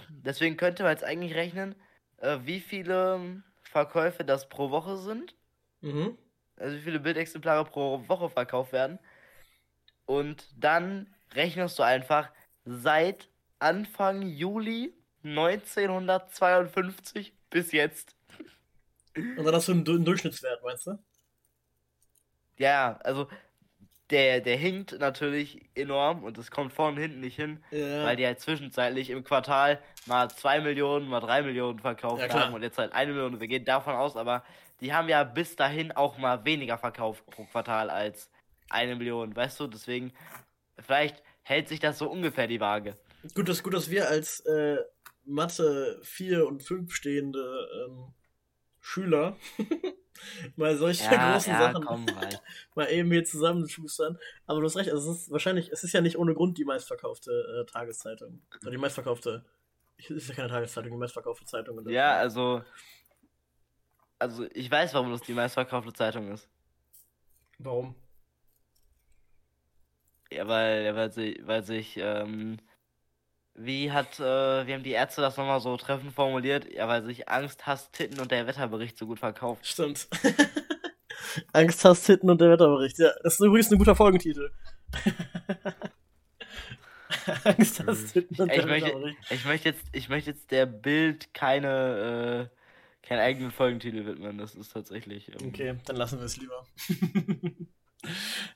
Deswegen könnte man jetzt eigentlich rechnen, äh, wie viele ähm, Verkäufe das pro Woche sind. Mhm. also wie viele Bildexemplare pro Woche verkauft werden. Und dann rechnest du einfach seit Anfang Juli 1952 bis jetzt. Und dann hast du einen, einen Durchschnittswert, meinst du? Ja, also der, der hinkt natürlich enorm und es kommt vorne und hinten nicht hin, Ja. weil die halt zwischenzeitlich im Quartal mal 2 Millionen, mal 3 Millionen verkauft Ja, haben und jetzt halt eine Million. Wir gehen davon aus, aber die haben ja bis dahin auch mal weniger verkauft pro Quartal als eine Million, weißt du? Deswegen, vielleicht hält sich das so ungefähr die Waage. Gut, dass, gut, dass wir als äh, Mathe 4 und 5 stehende ähm, Schüler mal solche großen Sachen komm rein. mal eben hier zusammenschustern. Aber du hast recht, also es ist wahrscheinlich, es ist ja nicht ohne Grund die meistverkaufte äh, Tageszeitung. Oder die meistverkaufte, es ist ja keine Tageszeitung, die meistverkaufte Zeitung. Ja, also. Also, ich weiß, warum das die meistverkaufte Zeitung ist. Warum? Ja, weil, ja, weil, sie, weil sich, ähm, wie hat, äh, wie haben die Ärzte das nochmal so treffend formuliert? Ja, weil sich Angst, Hass, Titten und der Wetterbericht so gut verkauft. Stimmt. Angst, Hass, Titten und der Wetterbericht. Ja, das ist übrigens ein guter Folgentitel. Angst, Hass, Titten und Ich der möchte, Wetterbericht. ich möchte jetzt, ich möchte jetzt der Bild keine, äh, keinen eigenen Folgentitel widmen. Das ist tatsächlich. Ähm, Okay, dann lassen wir es lieber.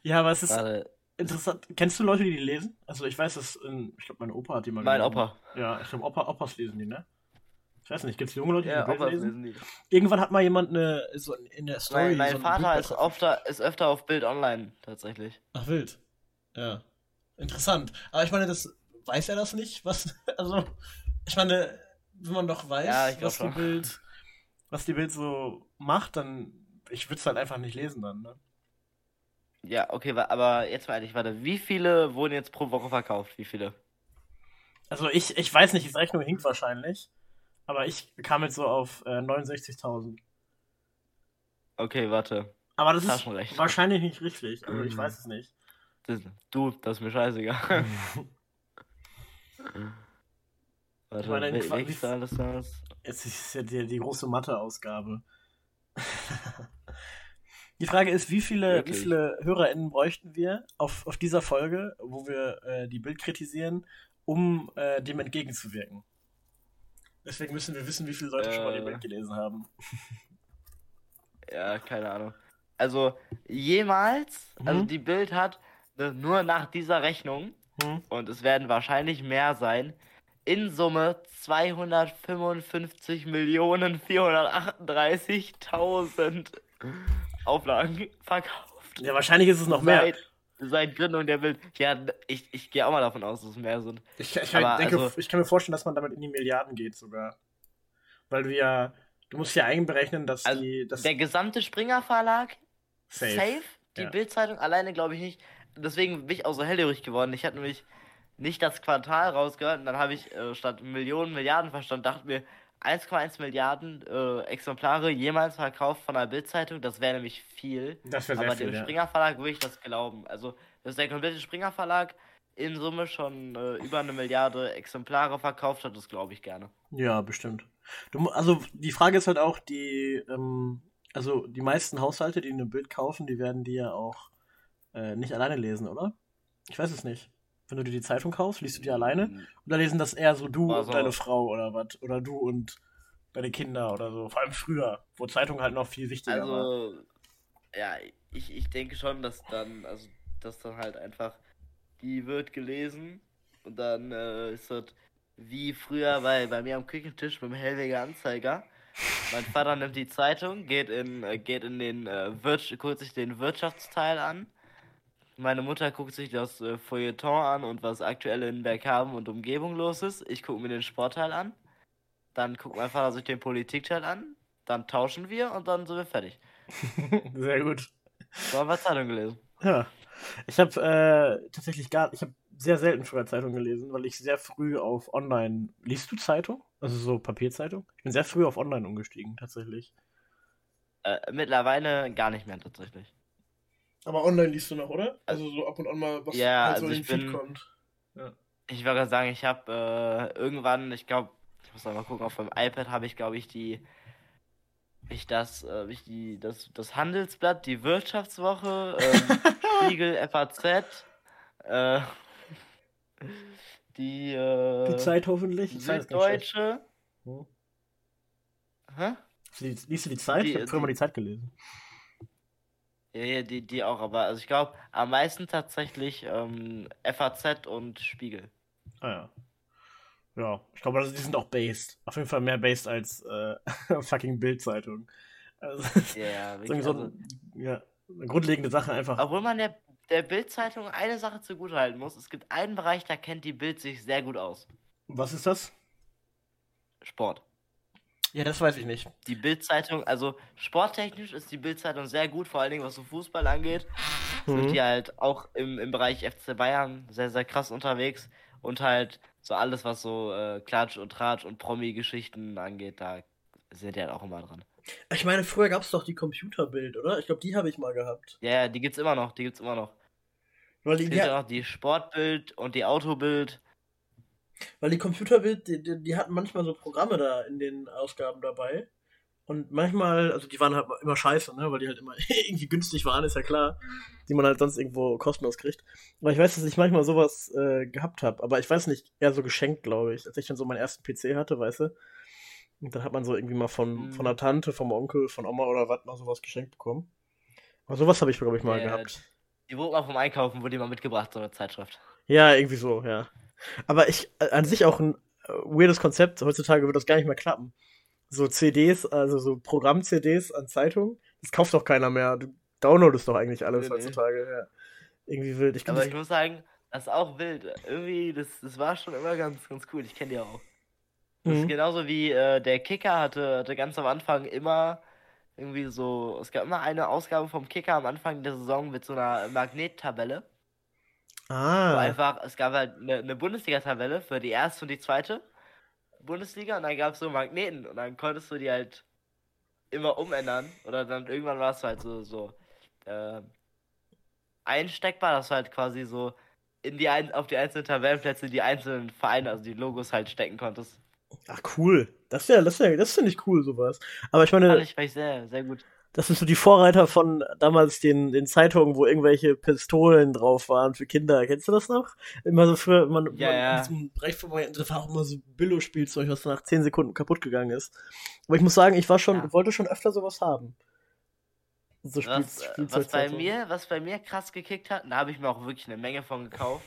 ja, aber es ist Gerade interessant. Kennst du Leute, die die lesen? Also ich weiß, dass in, ich glaube, mein Opa hat die mal mein gelesen. Opa. Ja, ich glaube, Opa, Opas lesen die, ne? Ich weiß nicht, gibt es junge Leute, die Ja, die Bild lesen? lesen die. Irgendwann hat mal jemand eine, so in der Story. Mein, mein so Vater ist öfter, ist öfter auf Bild online, tatsächlich. Ach, wild. Ja. Interessant. Aber ich meine, das weiß er das nicht? Was, also, ich meine, wenn man doch weiß, Ja, was die. Bild, was die Bild so macht, dann, ich würde es halt einfach nicht lesen dann, ne? Ja, okay, aber jetzt mal ehrlich, warte, wie viele wurden jetzt pro Woche verkauft? Wie viele? Also ich, ich weiß nicht, die Rechnung hinkt wahrscheinlich, aber ich kam jetzt so auf äh, 69.000. Okay, warte. Aber das ist wahrscheinlich nicht richtig, also ich Mhm. weiß es nicht. Das, du, das ist mir scheißegal. Warte, meine, wel- wie- welches Zahl ist das? Jetzt ist ja die, die große Mathe-Ausgabe. die Frage ist, wie viele, wie viele HörerInnen bräuchten wir auf, auf dieser Folge, wo wir äh, die Bild kritisieren, um äh, dem entgegenzuwirken? Deswegen müssen wir wissen, wie viele Leute schon mal die Äh. Bild gelesen haben. Ja, keine Ahnung. Also, jemals, also Mhm. die Bild hat ne, nur nach dieser Rechnung, Hm? und es werden wahrscheinlich mehr sein, in Summe 255 Millionen 438.000 Auflagen verkauft. Ja, wahrscheinlich ist es noch mehr. Seit, seit Gründung der Bild. Ja, ich, ich gehe auch mal davon aus, dass es mehr sind. Ich, ich, Aber denke, also- ich kann mir vorstellen, dass man damit in die Milliarden geht sogar. Weil du ja, du musst ja einberechnen, dass Also, die, dass Der gesamte Springer Verlag, safe. safe, die Ja. Bildzeitung alleine glaube ich nicht. Deswegen bin ich auch so hellhörig geworden. Ich hatte nämlich nicht das Quartal rausgehört und dann habe ich äh, statt Millionen, Milliarden verstanden, dachte mir, 1,1 Milliarden äh, Exemplare jemals verkauft von einer Bildzeitung, das wäre nämlich viel. Das wäre sehr Aber viel, dem ja. Springer Verlag würde ich das glauben. Also, dass der komplette Springer Verlag in Summe schon äh, über eine Milliarde Exemplare verkauft hat, das glaube ich gerne. Ja, bestimmt. Du, also die Frage ist halt auch, die, ähm, also die meisten Haushalte, die ein Bild kaufen, die werden die ja auch äh, nicht alleine lesen, oder? Ich weiß es nicht. Wenn du dir die Zeitung kaufst, liest du die alleine? Oder lesen das eher so du Also- und deine Frau oder was? Oder du und deine Kinder oder so? Vor allem früher, wo Zeitung halt noch viel wichtiger war. Also, ja, ich, ich denke schon, dass dann, also, dass dann halt einfach, die wird gelesen und dann äh, ist das wie früher bei, bei mir am Küchentisch mit dem Hellweger Anzeiger. Mein Vater nimmt die Zeitung, geht in, äh, geht in den, äh, Wirtsch guckt sich den Wirtschaftsteil an. Meine Mutter guckt sich das äh, Feuilleton an und was aktuell in Berghaven und Umgebung los ist. Ich gucke mir den Sportteil an. Dann guckt mein Vater sich den Politikteil an. Dann tauschen wir und dann sind wir fertig. Sehr gut. So haben wir Zeitung gelesen. Ja. Ich habe äh, tatsächlich gar, ich habe sehr selten früher Zeitung gelesen, weil ich sehr früh auf Online. Liest du Zeitung? Also so Papierzeitung? Ich bin sehr früh auf Online umgestiegen, tatsächlich. Äh, mittlerweile gar nicht mehr tatsächlich. Aber online liest du noch, oder? Also so ab und an mal, was Ja, halt so also in den Feed bin- kommt. Ich würde gerade sagen, ich habe äh, irgendwann, ich glaube, ich muss mal gucken, auf dem iPad habe ich, glaube ich, die, ich das, äh, ich die, das, das Handelsblatt, die Wirtschaftswoche, ähm, Spiegel, FAZ, äh, die, äh, Die Zeit hoffentlich? Ich weiß nicht. Süddeutsche, Hm. hä? Liest du die Zeit? Die- ich habe früher die- mal die Zeit gelesen. Ja, ja, die, die auch, aber also ich glaube, am meisten tatsächlich ähm, FAZ und Spiegel. Ah ja. Ja, ich glaube, also die sind auch based. Auf jeden Fall mehr based als äh, fucking Bild-Zeitung. Also, Ja, wirklich, so also, ja, eine grundlegende Sache einfach. obwohl man der, der Bild-Zeitung eine Sache zugutehalten muss, es gibt einen Bereich, da kennt die Bild sich sehr gut aus. Was ist das? Sport. Ja, das weiß ich nicht. Die Bild-Zeitung, also sporttechnisch ist die Bild-Zeitung sehr gut, vor allen Dingen was so Fußball angeht. Sind Mhm. die halt auch im, im Bereich FC Bayern sehr, sehr krass unterwegs. Und halt so alles, was so äh, Klatsch und Tratsch und Promi-Geschichten angeht, da sind die halt auch immer dran. Ich meine, früher gab es doch die Computerbild, oder? Ich glaube, die habe ich mal gehabt. Ja, ja, die gibt's immer noch, die gibt's immer noch. Weil Es die, gibt die, ja noch die Sportbild und die Autobild. Weil die Computerbild, die, die, die hatten manchmal so Programme da in den Ausgaben dabei. Und manchmal, also die waren halt immer scheiße, ne? Weil die halt immer irgendwie günstig waren, ist ja klar. Die man halt sonst irgendwo kostenlos kriegt. Aber ich weiß, dass ich manchmal sowas äh, gehabt habe. Aber ich weiß nicht, eher so geschenkt, glaube ich. Als ich dann so meinen ersten PC hatte, weißt du. Und dann hat man so irgendwie mal von, Mhm. von der Tante, vom Onkel, von Oma oder was mal sowas geschenkt bekommen. Aber sowas habe ich, glaube ich, mal Ja, gehabt. Die wurde mal vom Einkaufen, wurde die mal mitgebracht, so eine Zeitschrift. Ja, irgendwie so, ja. Aber ich, äh, an sich auch ein äh, weirdes Konzept. Heutzutage wird das gar nicht mehr klappen. So CDs, also so Programm-CDs an Zeitungen, das kauft doch keiner mehr. Du downloadest doch eigentlich alles Nee, nee. heutzutage, ja. Irgendwie wild. Ich Aber ich muss sagen, das ist auch wild. Irgendwie, das, das war schon immer ganz, ganz cool. Ich kenne die auch. Das ist mhm. genauso wie äh, der Kicker hatte, hatte ganz am Anfang immer irgendwie so, es gab immer eine Ausgabe vom Kicker am Anfang der Saison mit so einer Magnettabelle. Wo Ah, einfach, es gab halt eine, eine Bundesliga-Tabelle für die erste und die zweite Bundesliga und dann gab es so Magneten und dann konntest du die halt immer umändern oder dann irgendwann war es halt so, so äh, einsteckbar, dass du halt quasi so in die ein, auf die einzelnen Tabellenplätze die einzelnen Vereine, also die Logos halt stecken konntest. ach cool. Das ist ja, das, ist ja, das finde ich cool, sowas. Aber ich Fand meine, ich, fand ich sehr, sehr gut. Das sind so die Vorreiter von damals den, den Zeitungen, wo irgendwelche Pistolen drauf waren für Kinder. Kennst du das noch? Immer so früher, man, Ja, man ja. diesem Bereich vorbei, da war auch immer so Billo-Spielzeug, was nach 10 Sekunden kaputt gegangen ist. Aber ich muss sagen, ich war schon, Ja. wollte schon öfter sowas haben. So Spiel, Was, äh, was bei mir, was bei mir krass gekickt hat, da habe ich mir auch wirklich eine Menge von gekauft.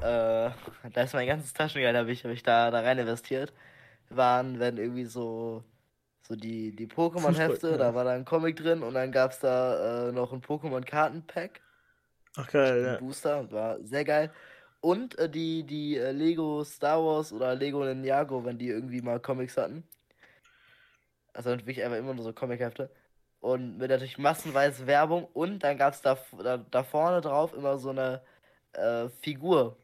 Äh, da ist mein ganzes Taschengeld, habe ich, hab ich da, da rein investiert. Waren, wenn irgendwie so, so die, die Pokémon-Hefte, ja. da war da ein Comic drin und dann gab es da äh, noch ein Pokémon-Karten-Pack, Ach geil, ja. Booster, war sehr geil. Und äh, die, die äh, Lego Star Wars oder Lego Ninjago, wenn die irgendwie mal Comics hatten. Also wirklich einfach immer nur so Comic-Hefte. Und mit natürlich massenweise Werbung. Und dann gab es da, da, da vorne drauf immer so eine äh, Figur.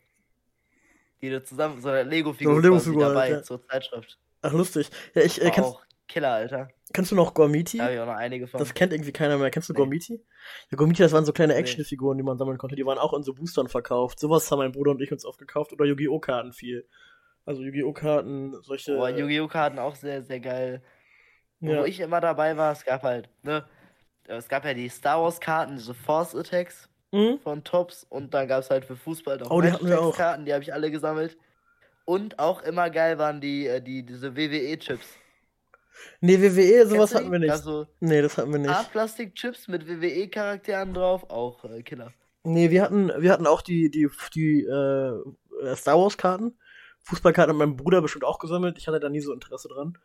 Die du zusammen, so eine Lego-Figur So Lego-Figur dabei halt, ja. zur Zeitschrift. Ach lustig. Ja, ich, äh, kennst, Killer, Alter. kennst du noch Gormiti? Habe ich auch noch einige von. Das kennt irgendwie keiner mehr. Kennst du Nee. Gormiti? Ja, Gormiti, das waren so kleine. Actionfiguren, die man sammeln konnte. Die waren auch in so Boostern verkauft. Sowas haben mein Bruder und ich uns oft gekauft. Oder Yu-Gi-Oh! Karten viel. Also Yu-Gi-Oh! Karten, solche. Oh, Yu-Gi-Oh! Karten auch sehr, sehr geil. ja. Wo ich immer dabei war, es gab halt, ne, es gab ja die Star Wars Karten, diese Force Attacks Hm? von Tops und dann gab es halt für Fußball noch Oh, die hatten wir auch. Karten, die habe ich alle gesammelt. Und auch immer geil waren die, äh, die diese WWE-Chips. Nee, WWE, sowas hatten wir nicht. Also nee, das hatten wir nicht. A-Plastik-Chips mit WWE-Charakteren drauf, auch äh, Killer. Nee, wir hatten, wir hatten auch die, die, die äh, Star Wars Karten. Fußballkarten hat mein Bruder bestimmt auch gesammelt. Ich hatte da nie so Interesse dran.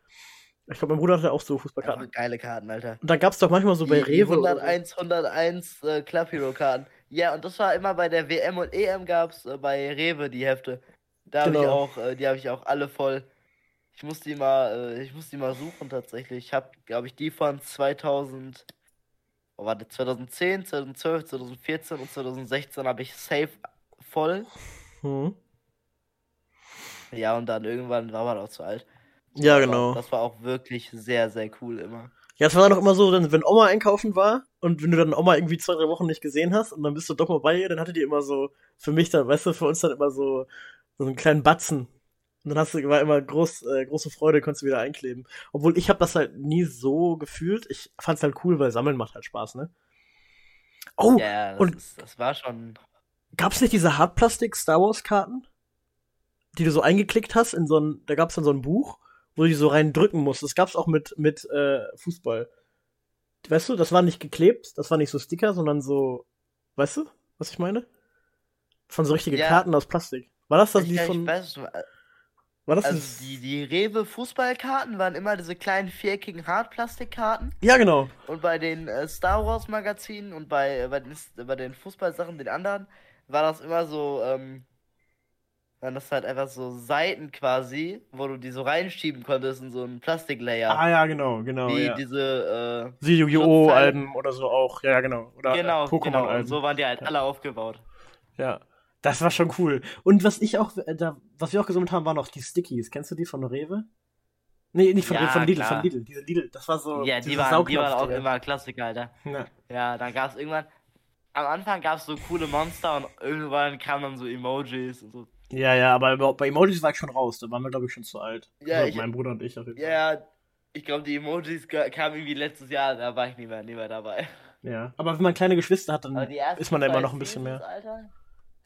Ich glaube, mein Bruder hatte auch so Fußballkarten. geile Karten, Alter. Und dann gab's doch manchmal so bei Die, Rewe. oder so. 101, 101 äh, Club Hero Karten. Ja, und das war immer bei der WM und EM gab's äh, bei Rewe die Hefte. Da habe ich Genau. auch, äh, die habe ich auch alle voll. Ich muss die mal, äh, ich muss die mal suchen tatsächlich. Ich habe, glaube ich, die von 2000, oh, warte, 2010, 2012, 2014 und 2016 habe ich safe voll. Hm. Ja, und dann irgendwann war man auch zu alt. Ja, Aber genau. Das war auch wirklich sehr, sehr cool immer. Ja, es war dann auch immer so, dann, wenn Oma einkaufen war und wenn du dann Oma irgendwie zwei, drei Wochen nicht gesehen hast und dann bist du doch mal bei ihr, dann hatte die immer so, für mich dann, weißt du, für uns dann immer so, so einen kleinen Batzen. Und dann hast du, war immer groß, äh, große Freude, konntest du wieder einkleben. Obwohl ich habe das halt nie so gefühlt. Ich fand's halt cool, weil Sammeln macht halt Spaß, ne? Oh, Ja, das, und- ist, das war schon. gab's nicht diese Hartplastik Star Wars Karten? Die du so eingeklickt hast in so ein, da gab's dann so ein Buch wo du die so reindrücken musst. Das gab's auch mit, mit äh, Fußball. Weißt du, das war nicht geklebt, das war nicht so Sticker, sondern so, weißt du, was ich meine? Von so richtige Ja. Karten aus Plastik. War das das, Ich, die ich von. weiß, War das also das? die, die Rewe Fußballkarten waren immer diese kleinen viereckigen Hartplastikkarten. Ja, genau. Und bei den äh, Star Wars Magazinen und bei, äh, bei, den, bei den Fußballsachen, den anderen, war das immer so, ähm, waren das halt einfach so Seiten quasi, wo du die so reinschieben konntest in so einen Plastiklayer. Ah, ja, genau, genau. wie ja. diese, Die Yu-Gi-Oh! Alben oder so auch. Ja, ja, genau. äh, Oder genau, äh, genau. Pokémon-Alben. so waren die halt alle aufgebaut. Ja. Das war schon cool. Und was ich auch, äh, da, was wir auch gesammelt haben, waren noch die Stickies. Kennst du die von Rewe? Nee, nicht von Ja, Rewe, von Lidl, klar. von Lidl. Diese Lidl, das war so. Ja, die waren, die waren auch immer Klassiker, Alter. Ja. Ja, dann gab's irgendwann, am Anfang gab's so coole Monster und irgendwann kamen dann so Emojis und so. ja, ja, aber bei- Emojis war ich schon raus. Da waren wir, glaube ich, schon zu alt. Ja, Also ich- mein Bruder und ich auf jeden Fall. Ja, ich glaube, die Emojis ka- kamen irgendwie letztes Jahr, da war ich nie mehr, nie mehr dabei. Ja. Aber wenn man kleine Geschwister hat, dann ist man da immer noch ein bisschen mehr. Alter.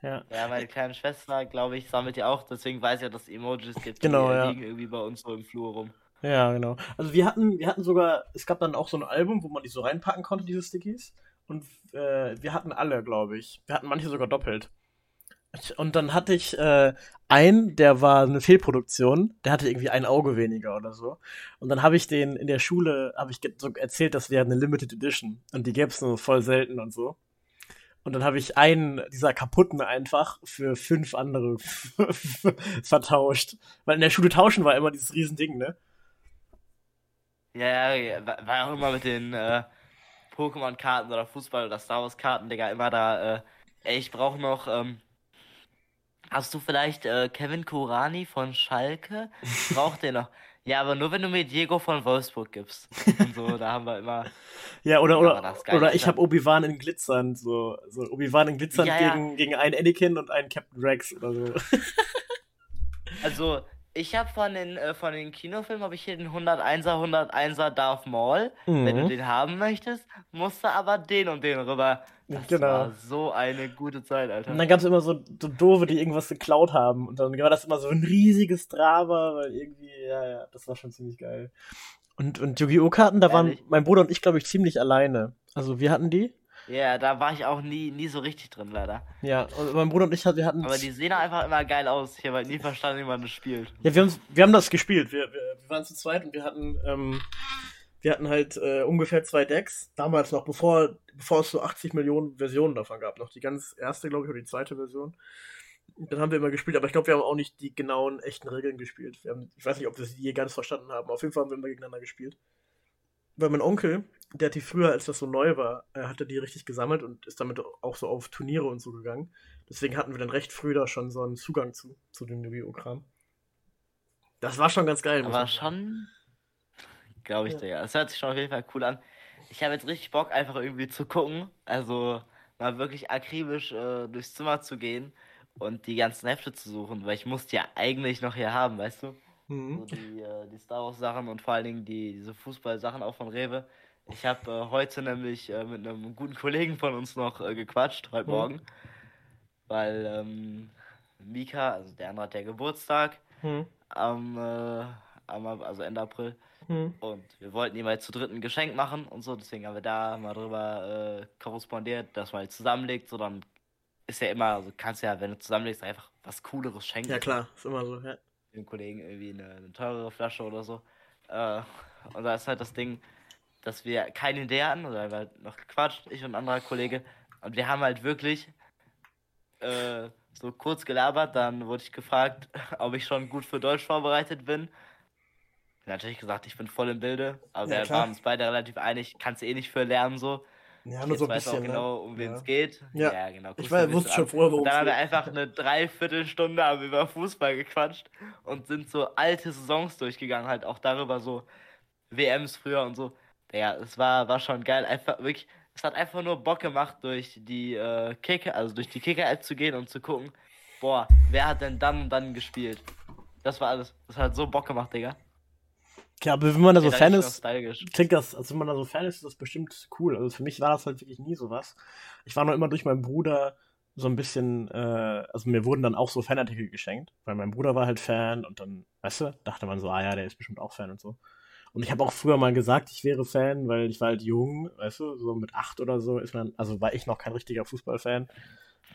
Ja. Ja, meine kleine Schwester, glaube ich, sammelt ja auch, deswegen weiß ich ja, dass es Emojis gibt. Genau, die ja. liegen irgendwie bei uns so im Flur rum. Ja, genau. Also wir hatten, wir hatten sogar, es gab dann auch so ein Album, wo man die so reinpacken konnte, diese Stickies. Und äh, wir hatten alle, glaube ich. Wir hatten manche sogar doppelt. Und dann hatte ich äh, einen, der war eine Fehlproduktion, der hatte irgendwie ein Auge weniger oder so. Und dann habe ich den in der Schule, habe ich so erzählt, das wäre eine Limited Edition. Und die gäbe es nur voll selten und so. Und dann habe ich einen dieser kaputten einfach für fünf andere vertauscht. Weil in der Schule tauschen war immer dieses Riesending, ne? Ja, ja, ja, war auch immer mit den äh, Pokémon-Karten oder Fußball- oder Star Wars-Karten, Digga, immer da, äh, ey, ich brauche noch, ähm, hast du vielleicht äh, Kevin Kurani von Schalke? Ich brauch den noch. Ja, aber nur wenn du mir Diego von Wolfsburg gibst. Und so, da haben wir immer. Ja, oder, Ja, oder, oder ich habe Obi-Wan in Glitzern, so, so Obi-Wan in Glitzern Ja, ja. Gegen, gegen einen Anakin und einen Captain Rex oder so. Also, ich habe von den, äh, von den Kinofilmen habe ich hier den 101er, 101er Darth Maul. Wenn du Mhm. den haben möchtest, musst du aber den und den rüber. Das Genau. war so eine gute Zeit, Alter. Und dann gab es immer so, so Doofe, die irgendwas geklaut haben. Und dann war das immer so ein riesiges Drama, weil irgendwie, ja, ja, das war schon ziemlich geil. Und, und Yu-Gi-Oh! Karten, da waren Ehrlich? mein Bruder und ich, glaube ich, ziemlich alleine. Also wir hatten die. Ja, da war ich auch nie, nie so richtig drin, leider. Ja, und mein Bruder und ich, wir hatten. Aber die sehen einfach immer geil aus. Ich habe halt nie verstanden, wie man das spielt. Ja, wir haben, wir haben das gespielt. Wir, wir, wir waren zu zweit und wir hatten, ähm, wir hatten halt äh, ungefähr zwei Decks. Damals noch, bevor, bevor es so 80 Millionen Versionen davon gab. Noch die ganz erste, glaube ich, oder die zweite Version. Dann haben wir immer gespielt, aber ich glaube, wir haben auch nicht die genauen, echten Regeln gespielt. Wir haben, ich weiß nicht, ob wir sie je ganz verstanden haben. Auf jeden Fall haben wir immer gegeneinander gespielt. Weil mein Onkel, der hat die früher, als das so neu war, äh, hatte die richtig gesammelt und ist damit auch so auf Turniere und so gegangen. Deswegen hatten wir dann recht früh da schon so einen Zugang zu, zu dem Yu-Gi-Oh!-Kram. Das war schon ganz geil. sagen. schon, glaube ich, Ja. Digga. Das hört sich schon auf jeden Fall cool an. Ich habe jetzt richtig Bock, einfach irgendwie zu gucken. Also mal wirklich akribisch äh, durchs Zimmer zu gehen und die ganzen Hefte zu suchen, weil ich muss die ja eigentlich noch hier haben, weißt du? So Mhm. die, äh, die Star Wars Sachen und vor allen Dingen die, diese Fußball-Sachen auch von Rewe. Ich habe äh, heute nämlich äh, mit einem guten Kollegen von uns noch äh, gequatscht, heute Mhm. Morgen. Weil ähm, Mika, also der andere hat ja Geburtstag Mhm. am, äh, am also Ende April. Mhm. Und wir wollten ihm halt zu dritt ein Geschenk machen und so, deswegen haben wir da mal drüber korrespondiert, dass man halt zusammenlegt, so dann ist ja immer, also kannst ja, wenn du zusammenlegst, einfach was Cooleres schenken. Ja, klar, ist immer so. Ja. Dem Kollegen irgendwie eine, eine teurere Flasche oder so. Äh, und da ist halt das Ding, dass wir keine Idee hatten, oder wir halt noch gequatscht, ich und ein anderer Kollege. Und wir haben halt wirklich äh, so kurz gelabert, dann wurde ich gefragt, ob ich schon gut für Deutsch vorbereitet bin. Natürlich gesagt, ich bin voll im Bilde, aber Ja, wir waren uns beide relativ einig, kannst eh nicht für lernen so. Ja, Ich nur so ein jetzt weiß bisschen. auch genau, um ne? wen ja. es geht. Ja. genau. Ich weiß, wusste schon bisschen vorher, worum Und dann es haben wir geht. einfach eine Dreiviertelstunde haben über Fußball gequatscht und sind so alte Saisons durchgegangen, halt auch darüber so WMs früher und so. Ja, es war, war schon geil. Einfach wirklich, es hat einfach nur Bock gemacht, durch die äh, Kicker, also durch die Kicker-App zu gehen und zu gucken, boah, wer hat denn dann und dann gespielt? Das war alles. Das hat so Bock gemacht, Digga. Ja, aber wenn man da so Fan ist, klingt das, also wenn man da so Fan ist, ist das bestimmt cool. Also für mich war das halt wirklich nie sowas. Ich war nur immer durch meinen Bruder so ein bisschen, äh, also mir wurden dann auch so Fanartikel geschenkt, weil mein Bruder war halt Fan und dann, weißt du, dachte man so, ah ja, der ist bestimmt auch Fan und so. Und ich habe auch früher mal gesagt, ich wäre Fan, weil ich war halt jung, weißt du, so mit acht oder so ist man, also war ich noch kein richtiger Fußballfan.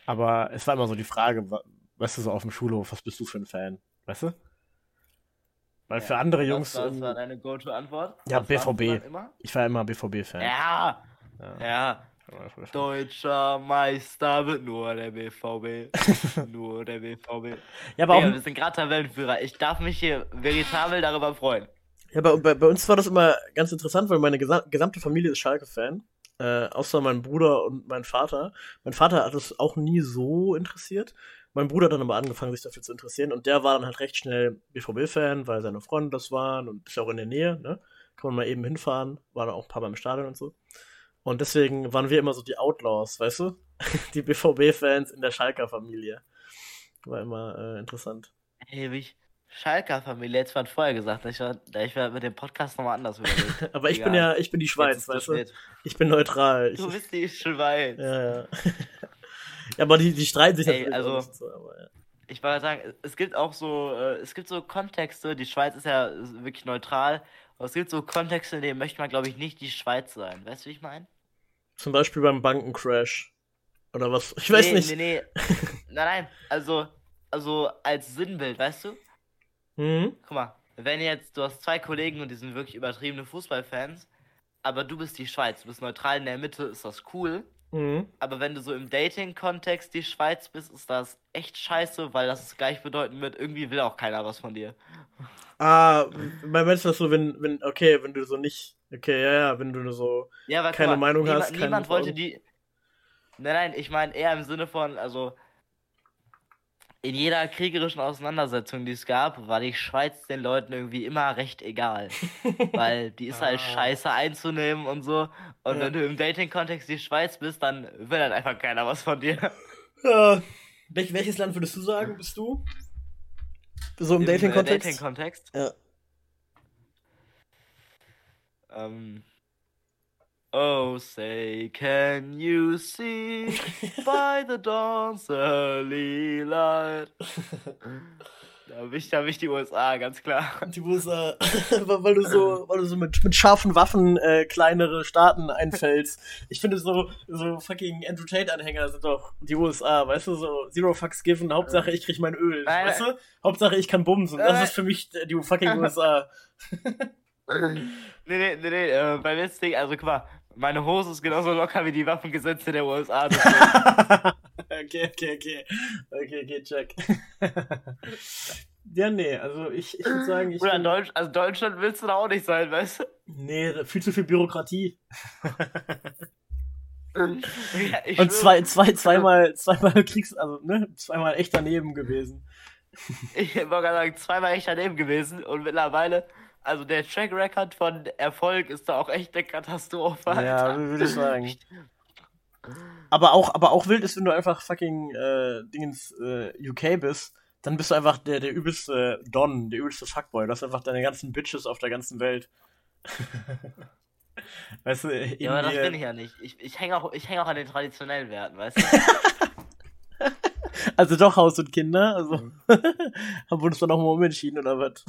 Aber es war immer so die Frage, weißt du, so auf dem Schulhof, was bist du für ein Fan? Weißt du? Weil ja, für andere Jungs. Was war deine Go-To-Antwort? Ja, was BVB. Ich war immer BVB-Fan. Ja! Ja. ja. Deutscher Meister wird nur der BVB. nur der BVB. Ja, aber auch. wir sind gerade Tabellenführer. Ich darf mich hier veritabel darüber freuen. Ja, bei, bei, bei, uns war das immer ganz interessant, weil meine gesamte Familie ist Schalke-Fan. Äh, außer mein Bruder und mein Vater. Mein Vater hat es auch nie so interessiert. Mein Bruder hat dann aber angefangen, sich dafür zu interessieren und der war dann halt recht schnell BVB-Fan, weil seine Freunde das waren und ist ja auch in der Nähe, ne? Kann man mal eben hinfahren, war dann auch ein paar Mal im Stadion und so. Und deswegen waren wir immer so die Outlaws, weißt du? die BVB-Fans in der Schalker-Familie. War immer äh, interessant. Ewig. Schalker Familie, jetzt war vorher gesagt, ich war, ich war mit dem Podcast nochmal anders überlegt. Aber ich Egal. bin ja, ich bin die Schweiz, weißt du? Ich bin neutral. Du bist die Schweiz. Ja, ja. ja aber die, die streiten sich Ey, also, so, aber, ja. Ich wollte sagen, es gibt auch so, äh, es gibt so Kontexte, die Schweiz ist ja wirklich neutral, aber es gibt so Kontexte, in denen möchte man, glaube ich, nicht die Schweiz sein. Weißt du, wie ich meine? Zum Beispiel beim Bankencrash. Oder was? Ich weiß nee, nicht. Nee, nee. nein, nein. Also, also als Sinnbild, weißt du? Mhm. Guck mal, wenn jetzt, du hast zwei Kollegen und die sind wirklich übertriebene Fußballfans, aber du bist die Schweiz, du bist neutral in der Mitte, ist das cool. Mhm. Aber wenn du so im Dating-Kontext die Schweiz bist, ist das echt scheiße, weil das ist gleichbedeutend mit, irgendwie will auch keiner was von dir. Ah, meinst du das so, wenn, wenn, okay, wenn du so nicht, okay, ja, ja, wenn du so ja, keine mal, Meinung niemand, hast. Niemand wollte die. Nein, nein, ich meine eher im Sinne von, also in jeder kriegerischen Auseinandersetzung, die es gab, war die Schweiz den Leuten irgendwie immer recht egal. Weil die ist halt ah. scheiße einzunehmen und so. Und ja. wenn du im Dating-Kontext die Schweiz bist, dann will halt einfach keiner was von dir. Ja. Wel welches Land würdest du sagen, bist du? So im, Im Dating-Kontext? Dating-Kontext? Ja. Ähm. Oh, say, can you see by the dawn's early light? Da habe ich, hab ich die USA, ganz klar. Die USA, weil du so, weil du so mit, mit scharfen Waffen äh, kleinere Staaten einfällst. Ich finde so, so fucking Andrew Tate-Anhänger sind doch die USA, weißt du, so Zero Fucks given, Hauptsache ich krieg mein Öl, Nein. weißt du? Hauptsache ich kann bumsen. Das ist für mich die fucking USA. nee, nee, nee, nee, äh, beim letzten Ding, also guck mal, meine Hose ist genauso locker wie die Waffengesetze der USA. okay, okay, okay. Okay, okay, check. ja, nee, also ich, ich würde sagen, ich. Oder bin... Deutsch, also Deutschland willst du da auch nicht sein, weißt du? Nee, viel zu viel Bürokratie. ja, Und zwei, zwei, zweimal, zweimal Kriegs, also, ne, zweimal echt daneben gewesen. Ich wollte gerade sagen, zweimal echt daneben gewesen und mittlerweile also der Track Record von Erfolg ist da auch echt eine Katastrophe. Alter. Ja, würde ich sagen. aber auch, aber auch wild ist, wenn du einfach fucking äh, Dingens äh, UK bist, dann bist du einfach der, der übelste Don, der übelste Fuckboy. Du hast einfach deine ganzen Bitches auf der ganzen Welt. weißt du, Ja, aber das bin ich ja nicht. Ich, ich hänge auch, häng auch an den traditionellen Werten, weißt du? also doch Haus und Kinder, also mhm. haben wir uns dann auch mal umentschieden oder was?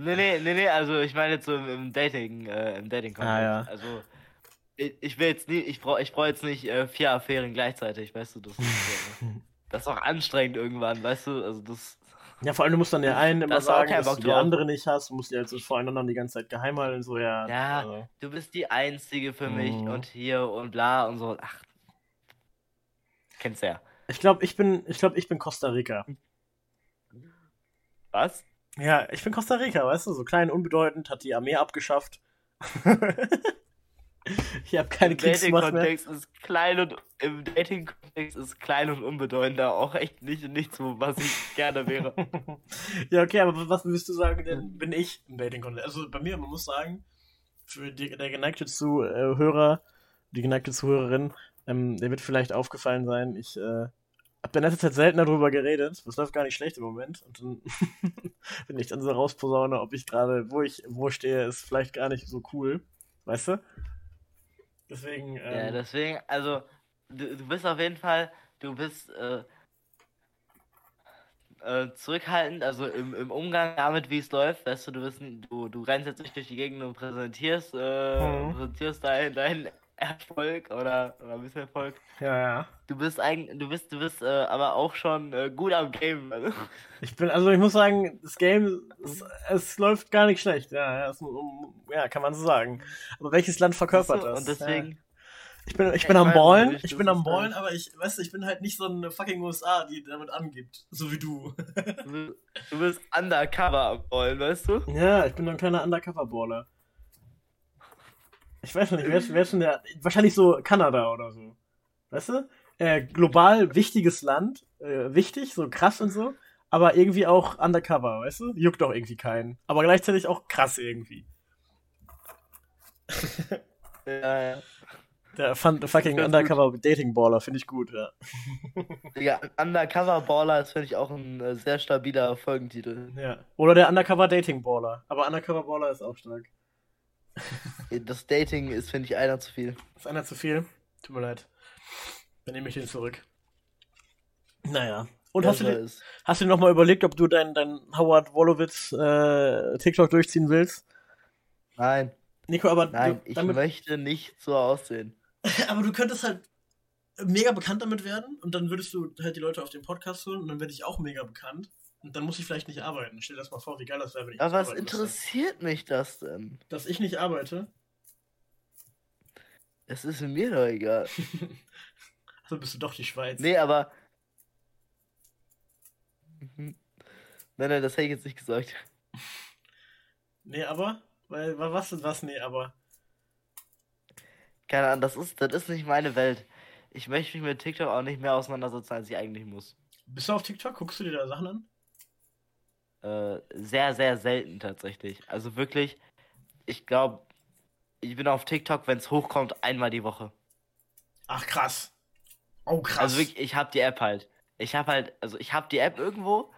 Nee, nee, nee, nee, also ich meine jetzt so im, im Dating, äh, im dating ah, ja. Also ich, ich, will jetzt nie, ich brauche ich brauch jetzt nicht äh, vier Affären gleichzeitig, weißt du, das ist, äh, das ist auch anstrengend irgendwann, weißt du, also das. Ja, vor allem du musst dann der einen immer sagen, dass du die andere nicht hast, du musst die also voreinander die ganze Zeit geheim halten, so ja. Ja, also. du bist die Einzige für mich mhm. und hier und bla und so. Ach, kennst du ja. Ich glaube, ich bin, ich glaube, ich bin Costa Rica. Was? Ja, ich bin Costa Rica, weißt du, so klein, unbedeutend, hat die Armee abgeschafft. ich habe keine Im mehr. Ist klein und, Im Dating-Kontext ist klein und unbedeutender auch echt nicht nichts, was ich gerne wäre. ja, okay, aber was würdest du sagen, denn bin ich im Dating-Kontext? Also bei mir, man muss sagen, für die, der geneigte Zuhörer, die geneigte Zuhörerin, ähm, der wird vielleicht aufgefallen sein, ich äh, hab in letzter Zeit selten darüber geredet. Das läuft gar nicht schlecht im Moment. Und dann, wenn ich dann so rausposaune, ob ich gerade, wo ich, wo stehe, ist vielleicht gar nicht so cool. Weißt du? Deswegen. Ähm, ja, deswegen, also, du, du bist auf jeden Fall du bist äh, äh, zurückhaltend, also im, im Umgang damit, wie es läuft, weißt du, du bist du, du rennst jetzt nicht durch die Gegend und präsentierst, äh, Mhm. präsentierst deinen dein Erfolg oder, oder Misserfolg. Ja, ja. Du bist eigentlich, du bist, du bist äh, aber auch schon äh, gut am Game. Also. Ich bin, also ich muss sagen, das Game, es, es läuft gar nicht schlecht. Ja, ja, es, ja, kann man so sagen. Aber welches Land verkörpert das? Und deswegen, Ja. Ich bin, ich bin am Ballen, ich bin am Ballen, aber ich, weißt du, ich bin halt nicht so eine fucking USA, die damit angibt. So wie du. du bist, undercover am Ballen, weißt du? Ja, ich bin so ein kleiner Undercover-Baller. Ich weiß noch nicht, wer wer ist denn der? Wahrscheinlich so Kanada oder so. Weißt du? Äh, global wichtiges Land, äh, wichtig, so krass und so, aber irgendwie auch undercover, weißt du? Juckt doch irgendwie keinen. Aber gleichzeitig auch krass irgendwie. Ja, ja. Der fun, fucking Das ist undercover Dating Baller finde ich gut, ja. Digga, Undercover Baller ist, finde ich, auch ein äh, sehr stabiler Folgentitel. ja. Oder der Undercover Dating Baller. Aber Undercover Baller ist auch stark. Das Dating ist, finde ich, einer zu viel. Ist einer zu viel? Tut mir leid. Dann nehme ich den zurück. Naja. Und hast du, Ja, dir- ist- hast du dir nochmal überlegt, ob du dein, dein Howard Wolowitz äh, TikTok durchziehen willst? Nein, Nico, aber nein, du, ich möchte nicht so aussehen. aber du könntest halt mega bekannt damit werden und dann würdest du halt die Leute auf den Podcast holen und dann werde ich auch mega bekannt und dann muss ich vielleicht nicht arbeiten. Stell dir das mal vor, wie geil das wäre, wenn ich Aber was arbeiten müsste. interessiert mich das denn? Dass ich nicht arbeite? Es ist mir doch egal. Also bist du doch die Schweiz. Nee, aber. Mhm. Nein, nein, das hätte ich jetzt nicht gesagt. Nee, aber? Weil, wa- was, was, nee, aber. Keine Ahnung, das ist, das ist nicht meine Welt. Ich möchte mich mit TikTok auch nicht mehr auseinandersetzen, als ich eigentlich muss. Bist du auf TikTok? Guckst du dir da Sachen an? Äh, sehr, sehr selten tatsächlich. Also wirklich, ich glaube, ich bin auf TikTok, wenn es hochkommt, einmal die Woche. Ach, krass. Oh, krass. Also wirklich, ich habe die App halt. Ich habe halt, also ich habe die App irgendwo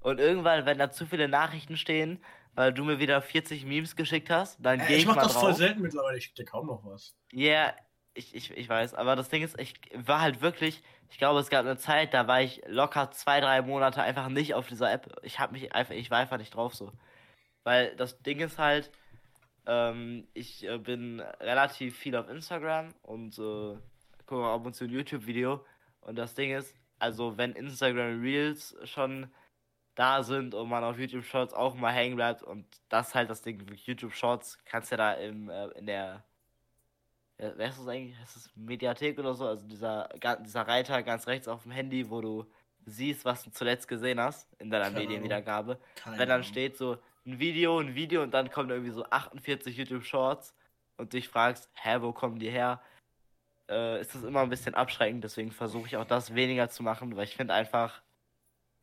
und irgendwann, wenn da zu viele Nachrichten stehen, weil du mir wieder 40 Memes geschickt hast, dann Äh, gehe ich ich, mach mal das voll drauf. selten mittlerweile. Ich schicke dir kaum noch was. Ja, ich, ich, ich weiß, aber das Ding ist, ich war halt wirklich, ich glaube, es gab eine Zeit, da war ich locker zwei, drei Monate einfach nicht auf dieser App. Ich habe mich einfach, ich war einfach nicht drauf so. Weil das Ding ist halt, ähm, ich äh, bin relativ viel auf Instagram und äh, gucke ab und zu ein YouTube-Video. Und das Ding ist, also wenn Instagram Reels schon da sind und man auf YouTube Shorts auch mal hängen bleibt und das ist halt das Ding, YouTube Shorts kannst ja da im, äh, in der wer ist das eigentlich? Heißt das Mediathek oder so? Also dieser, dieser Reiter ganz rechts auf dem Handy, wo du siehst, was du zuletzt gesehen hast in deiner Keine. Medienwiedergabe. Keine Wenn dann steht so ein Video, ein Video und dann kommen irgendwie so 48 YouTube Shorts und dich fragst, hä, wo kommen die her? Äh, ist das immer ein bisschen abschreckend, deswegen versuche ich auch das weniger zu machen, weil ich finde einfach,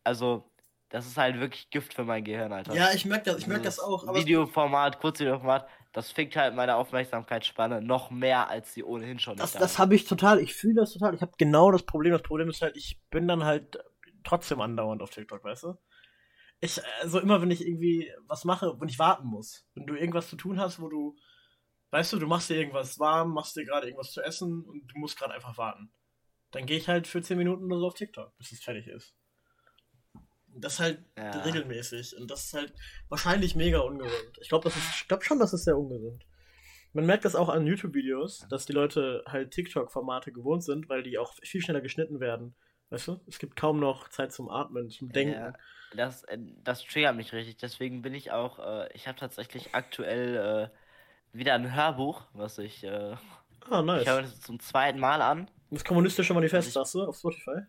also, das ist halt wirklich Gift für mein Gehirn, Alter. Ja, ich merke das, ich merk das auch. Videoformat, Kurzvideoformat, das fickt halt meine Aufmerksamkeitsspanne noch mehr, als sie ohnehin schon das, das da habe ich total. Ich fühle das total. Ich habe genau das Problem. Das Problem ist halt, ich bin dann halt trotzdem andauernd auf TikTok, weißt du? Ich, also immer, wenn ich irgendwie was mache, wenn ich warten muss. Wenn du irgendwas zu tun hast, wo du, weißt du, du machst dir irgendwas warm, machst dir gerade irgendwas zu essen und du musst gerade einfach warten. Dann gehe ich halt für 10 Minuten oder so auf TikTok, bis es fertig ist. Das halt Ja. regelmäßig. Und das ist halt wahrscheinlich mega ungesund. Ich glaube, das ist, ich glaube schon, das ist sehr ungesund. Man merkt das auch an YouTube-Videos, dass die Leute halt TikTok-Formate gewohnt sind, weil die auch viel schneller geschnitten werden. Weißt du? Es gibt kaum noch Zeit zum Atmen, zum Denken. Ja, das, äh, das triggert mich richtig. Deswegen bin ich auch, äh, ich habe tatsächlich aktuell äh, wieder ein Hörbuch, was ich, äh, Ah, nice. ich höre das zum zweiten Mal an. Das kommunistische Manifest, sagst du, auf Spotify?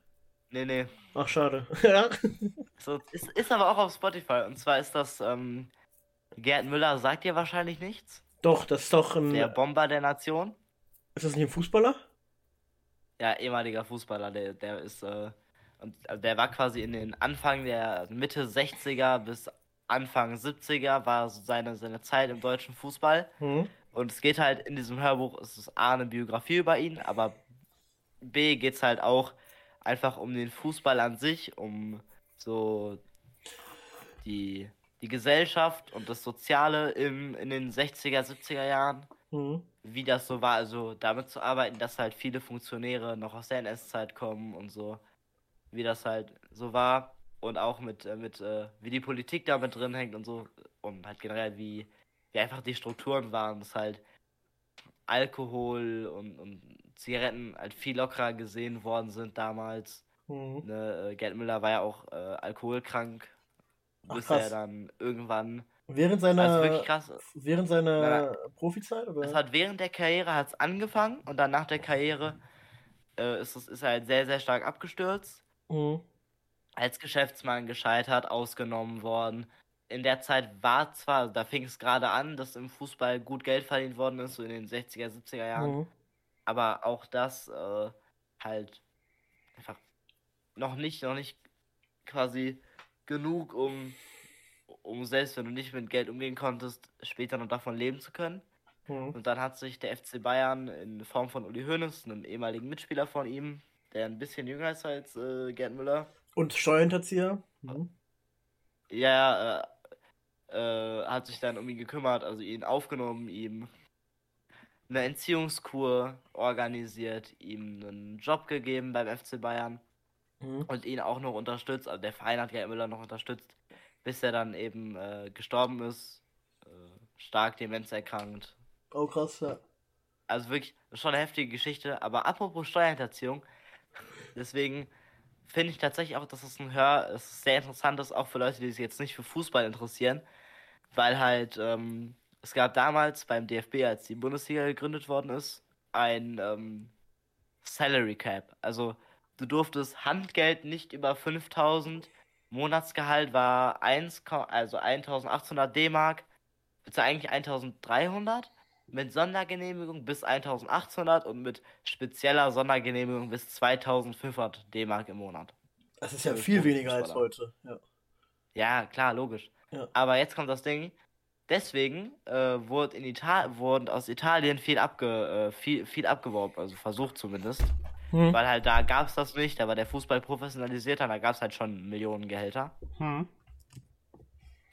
Nee, nee. Ach, schade. ja. So, ist, ist aber auch auf Spotify. Und zwar ist das, ähm, Gerd Müller sagt dir wahrscheinlich nichts. Doch, das ist doch ein. Der Bomber der Nation. Ist das nicht ein Fußballer? Ja, ehemaliger Fußballer, der, der ist, äh, und also der war quasi in den Anfang der Mitte 60er bis Anfang 70er war so seine, seine Zeit im deutschen Fußball. Hm. Und es geht halt in diesem Hörbuch, es ist A, eine Biografie über ihn, aber B geht es halt auch einfach um den Fußball an sich, um so die, die Gesellschaft und das Soziale im, in den 60er, 70er Jahren. mhm. wie das so war, also damit zu arbeiten, dass halt viele Funktionäre noch aus der NS-Zeit kommen und so, wie das halt so war und auch mit, äh, mit äh, wie die Politik damit drin hängt und so und halt generell wie, wie einfach die Strukturen waren, dass halt Alkohol und, und Zigaretten halt viel lockerer gesehen worden sind damals. Mhm. Ne, äh, Gerd Müller war ja auch äh, alkoholkrank, Ach, bis krass. er dann irgendwann. Während seiner, also krass, während seiner Profizeit? Oder? Es hat während der Karriere hat's angefangen und dann nach der Karriere äh, ist, ist er halt sehr, sehr stark abgestürzt. Mhm. Als Geschäftsmann gescheitert, ausgenommen worden. In der Zeit war zwar, da fing es gerade an, dass im Fußball gut Geld verdient worden ist, so in den 60er, 70er Jahren. Mhm. Aber auch das äh, halt einfach noch nicht, noch nicht quasi genug, um, um selbst wenn du nicht mit Geld umgehen konntest, später noch davon leben zu können. Mhm. Und dann hat sich der FC Bayern in Form von Uli Hoeneß, einem ehemaligen Mitspieler von ihm, der ein bisschen jünger ist als äh, Gerd Müller. Und Steuerhinterzieher. Mhm. Ja, äh, äh, hat sich dann um ihn gekümmert, also ihn aufgenommen, ihm eine Entziehungskur organisiert, ihm einen Job gegeben beim FC Bayern mhm. und ihn auch noch unterstützt. Also der Verein hat Gerd Müller noch unterstützt, bis er dann eben äh, gestorben ist, äh, stark Demenz erkrankt. Oh krass, ja. Also wirklich schon eine heftige Geschichte. Aber apropos Steuerhinterziehung, deswegen finde ich tatsächlich auch, dass es ein Hör, es sehr interessant ist, auch für Leute, die sich jetzt nicht für Fußball interessieren, weil halt ähm, es gab damals beim DFB, als die Bundesliga gegründet worden ist, ein ähm, Salary Cap. Also du durftest Handgeld nicht über 5000, Monatsgehalt war 1, also 1800 D-Mark, also eigentlich 1300, mit Sondergenehmigung bis 1800 und mit spezieller Sondergenehmigung bis 2500 D-Mark im Monat. Das ist ja das viel weniger als heute. Ja. ja, klar, logisch. Ja. Aber jetzt kommt das Ding. Deswegen äh, wurde in Ital wurden aus Italien viel, abge äh, viel, viel abgeworben, also versucht zumindest. Hm. Weil halt da gab es das nicht, da war der Fußball professionalisiert, da gab es halt schon Millionen Gehälter. Hm.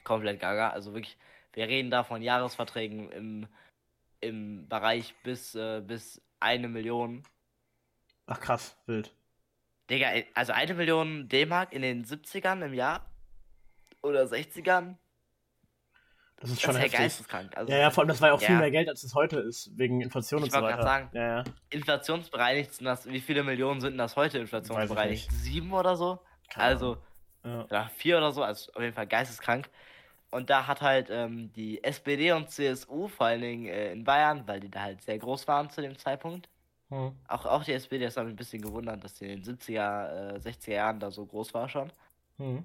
Komplett gaga. Also wirklich, wir reden da von Jahresverträgen im, im Bereich bis, äh, bis eine Million. Ach krass, wild. Digga, also eine Million D-Mark in den 70ern im Jahr oder 60ern das ist schon das ist ja geisteskrank. Also, ja, ja, vor allem, das war ja auch ja. viel mehr Geld, als es heute ist, wegen Inflation ich und so weiter. sagen, ja, ja. inflationsbereinigt sind das, wie viele Millionen sind das heute inflationsbereinigt? Sieben oder so? Keine also, ja, vier oder so, also auf jeden Fall geisteskrank. Und da hat halt ähm, die SPD und CSU, vor allen Dingen äh, in Bayern, weil die da halt sehr groß waren zu dem Zeitpunkt. Hm. Auch, auch die SPD, das hat mich ein bisschen gewundert, dass die in den 70er, äh, 60er Jahren da so groß war schon. Hm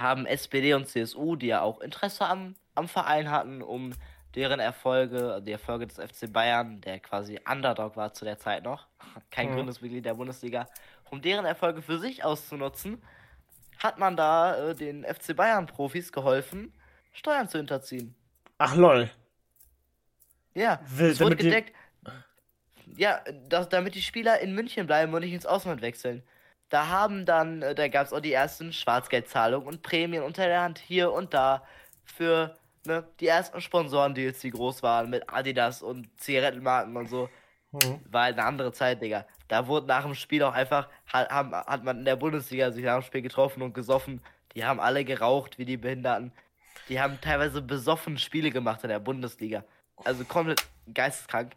haben SPD und CSU, die ja auch Interesse am, am Verein hatten, um deren Erfolge, die Erfolge des FC Bayern, der quasi Underdog war zu der Zeit noch, kein mhm. Gründungsmitglied der Bundesliga, um deren Erfolge für sich auszunutzen, hat man da äh, den FC Bayern-Profis geholfen, Steuern zu hinterziehen. Ach lol. Ja, Will, es wurde gedeckt. Die... Ja, das, damit die Spieler in München bleiben und nicht ins Ausland wechseln. Da haben dann, äh, da gab es auch die ersten Schwarzgeldzahlungen und Prämien unter der Hand hier und da für ne, die ersten Sponsoren-Deals, die groß waren mit Adidas und Zigarettenmarken und so. Mhm. War halt eine andere Zeit, Digga. Da wurde nach dem Spiel auch einfach, hat, haben, hat man in der Bundesliga sich nach dem Spiel getroffen und gesoffen. Die haben alle geraucht wie die Behinderten. Die haben teilweise besoffen Spiele gemacht in der Bundesliga. Also komplett geisteskrank.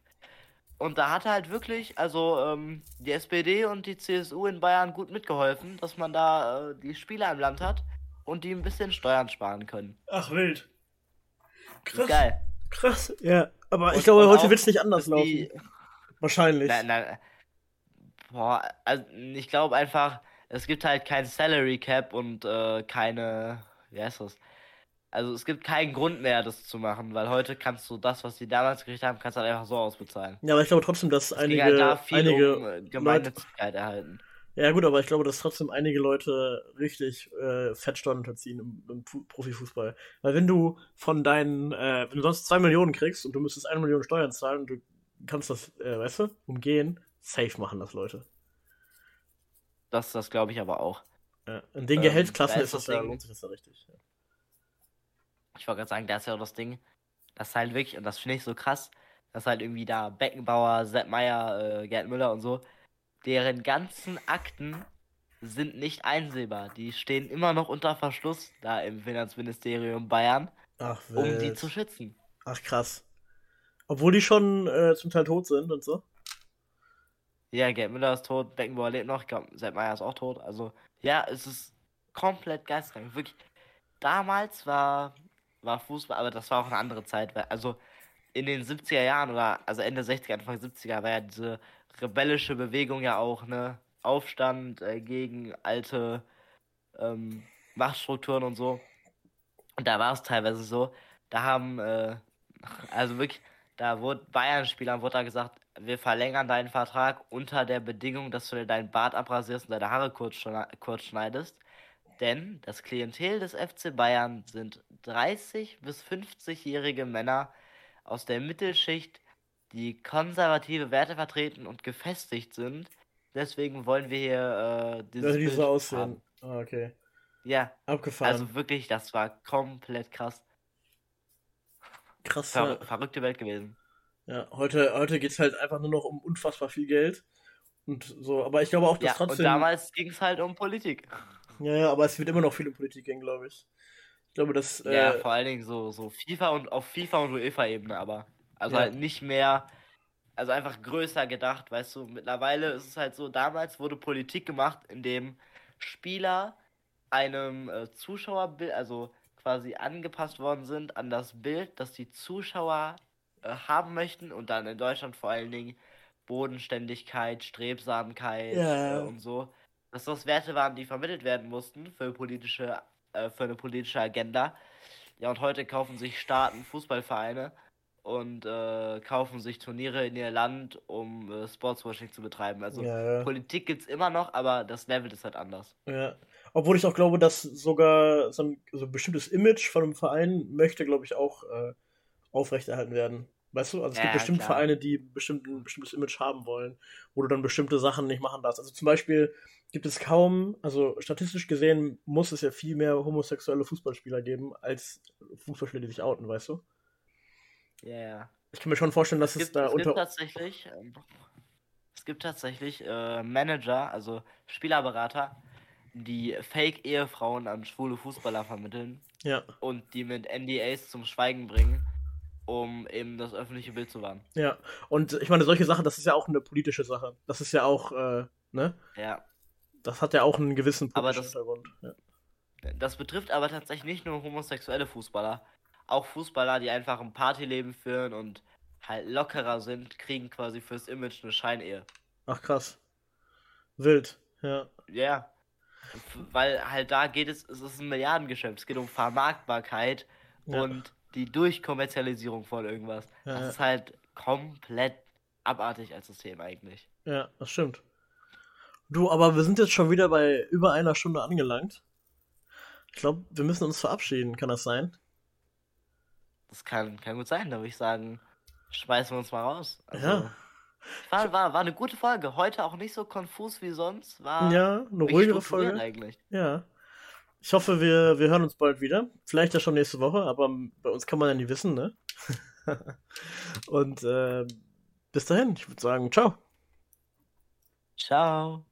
Und da hat halt wirklich, also ähm, die SPD und die CSU in Bayern gut mitgeholfen, dass man da äh, die Spieler im Land hat und die ein bisschen Steuern sparen können. Ach, wild. Krass. Geil. Krass, ja. Aber und, ich glaube, heute wird es nicht anders laufen. Die... Wahrscheinlich. Nein, nein. Boah, also ich glaube einfach, es gibt halt kein Salary Cap und äh, keine, wie heißt das? Also es gibt keinen Grund mehr, das zu machen, weil heute kannst du das, was die damals gekriegt haben, kannst du halt einfach so ausbezahlen. Ja, aber ich glaube trotzdem, dass es einige, halt da einige um, äh, Gemeinnützigkeit erhalten. Ja gut, aber ich glaube, dass trotzdem einige Leute richtig äh, Fettsteuern unterziehen im, im Profifußball. Weil wenn du von deinen, äh, wenn du sonst zwei Millionen kriegst und du müsstest eine Million Steuern zahlen und du kannst das, äh, weißt du, umgehen, safe machen das Leute. Das, das glaube ich aber auch. Ja, in den ähm, Gehaltsklassen ist das, ja, lohnt sich das ja richtig. Ich wollte gerade sagen, da ist ja auch das Ding, Das ist halt wirklich, und das finde ich so krass, dass halt irgendwie da Beckenbauer, Sepp Meier, äh, Gerd Müller und so, deren ganzen Akten sind nicht einsehbar. Die stehen immer noch unter Verschluss da im Finanzministerium Bayern, Ach, um die zu schützen. Ach, krass. Obwohl die schon äh, zum Teil tot sind und so. Ja, Gerd Müller ist tot, Beckenbauer lebt noch, ich glaube, Sepp Meier ist auch tot. Also, ja, es ist komplett geisteskrank. Wirklich, damals war, war Fußball, aber das war auch eine andere Zeit. weil- Also, in den 70er Jahren oder also Ende 60er, Anfang 70er war ja diese rebellische Bewegung ja auch, ne? Aufstand äh, gegen alte ähm, Machtstrukturen und so. Und da war es teilweise so, da haben, äh, also wirklich, da wurde Bayern-Spielern wurde da gesagt, wir verlängern deinen Vertrag unter der Bedingung, dass du dir deinen Bart abrasierst und deine Haare kurz, kurz schneidest. Denn das Klientel des FC Bayern sind 30 bis 50-jährige Männer aus der Mittelschicht, die konservative Werte vertreten und gefestigt sind. Deswegen wollen wir hier äh, dieses Bild so aussehen. Ah, okay. Ja, Abgefahren. also wirklich, das war komplett krass. krass. Ver verrückte Welt gewesen. ja, heute, heute geht es halt einfach nur noch um unfassbar viel Geld. Und so, aber ich glaube auch, dass Ja, und trotzdem. damals ging es halt um Politik. Ja, ja, aber es wird immer noch viel um Politik gehen, glaube ich. Ich glaube, dass. Ja, Äh, vor allen Dingen so, so FIFA und auf FIFA und UEFA-Ebene, aber. Also Ja. halt nicht mehr, also einfach größer gedacht, weißt du. Mittlerweile ist es halt so, damals wurde Politik gemacht, indem Spieler einem äh, Zuschauerbild, also quasi angepasst worden sind an das Bild, das die Zuschauer äh, haben möchten und dann in Deutschland vor allen Dingen Bodenständigkeit, Strebsamkeit Ja. äh, und so. Dass das Werte waren, die vermittelt werden mussten für politische, äh, für eine politische Agenda. Ja, und heute kaufen sich Staaten Fußballvereine und äh, kaufen sich Turniere in ihr Land, um äh, Sportswashing zu betreiben. Also ja, ja. Politik gibt's immer noch, aber das Level ist halt anders. Ja. Obwohl ich auch glaube, dass sogar so ein, so ein bestimmtes Image von einem Verein möchte, glaube ich, auch äh, aufrechterhalten werden. Weißt du? Also es Ja, gibt bestimmt klar. Vereine, die bestimmt ein bestimmtes Image haben wollen, wo du dann bestimmte Sachen nicht machen darfst. Also zum Beispiel gibt es kaum, also statistisch gesehen muss es ja viel mehr homosexuelle Fußballspieler geben, als Fußballspieler, die sich outen, weißt du? Ja, ja. Ich kann mir schon vorstellen, dass Es es, gibt, da es gibt unter. tatsächlich, ähm, es gibt tatsächlich äh, Manager, also Spielerberater, die Fake-Ehefrauen an schwule Fußballer vermitteln Ja, und die mit NDAs zum Schweigen bringen, um eben das öffentliche Bild zu wahren. ja. Und ich meine, solche Sachen, das ist ja auch eine politische Sache. Das ist ja auch, äh, ne? Ja. Das hat ja auch einen gewissen politischen das- Hintergrund. Ja. Das betrifft aber tatsächlich nicht nur homosexuelle Fußballer. Auch Fußballer, die einfach ein Partyleben führen und halt lockerer sind, kriegen quasi fürs Image eine Scheinehe. Ach krass. Wild, ja. Ja. F- Weil halt da geht es, es ist ein Milliardengeschäft. Es geht um Vermarktbarkeit Ja. und die Durchkommerzialisierung von irgendwas. Ja, das ist halt komplett abartig als System eigentlich. Ja, das stimmt. Du, aber wir sind jetzt schon wieder bei über einer Stunde angelangt. Ich glaube, wir müssen uns verabschieden, kann das sein? Das kann, kann gut sein, da würde ich sagen, schmeißen wir uns mal raus. Also, Ja. War, war, war eine gute Folge. Heute auch nicht so konfus wie sonst. War Ja, eine ruhigere Folge. eigentlich. Ja. Ich hoffe, wir, wir hören uns bald wieder. Vielleicht ja schon nächste Woche, aber bei uns kann man ja nie wissen, ne? Und äh, bis dahin, ich würde sagen, ciao. Ciao.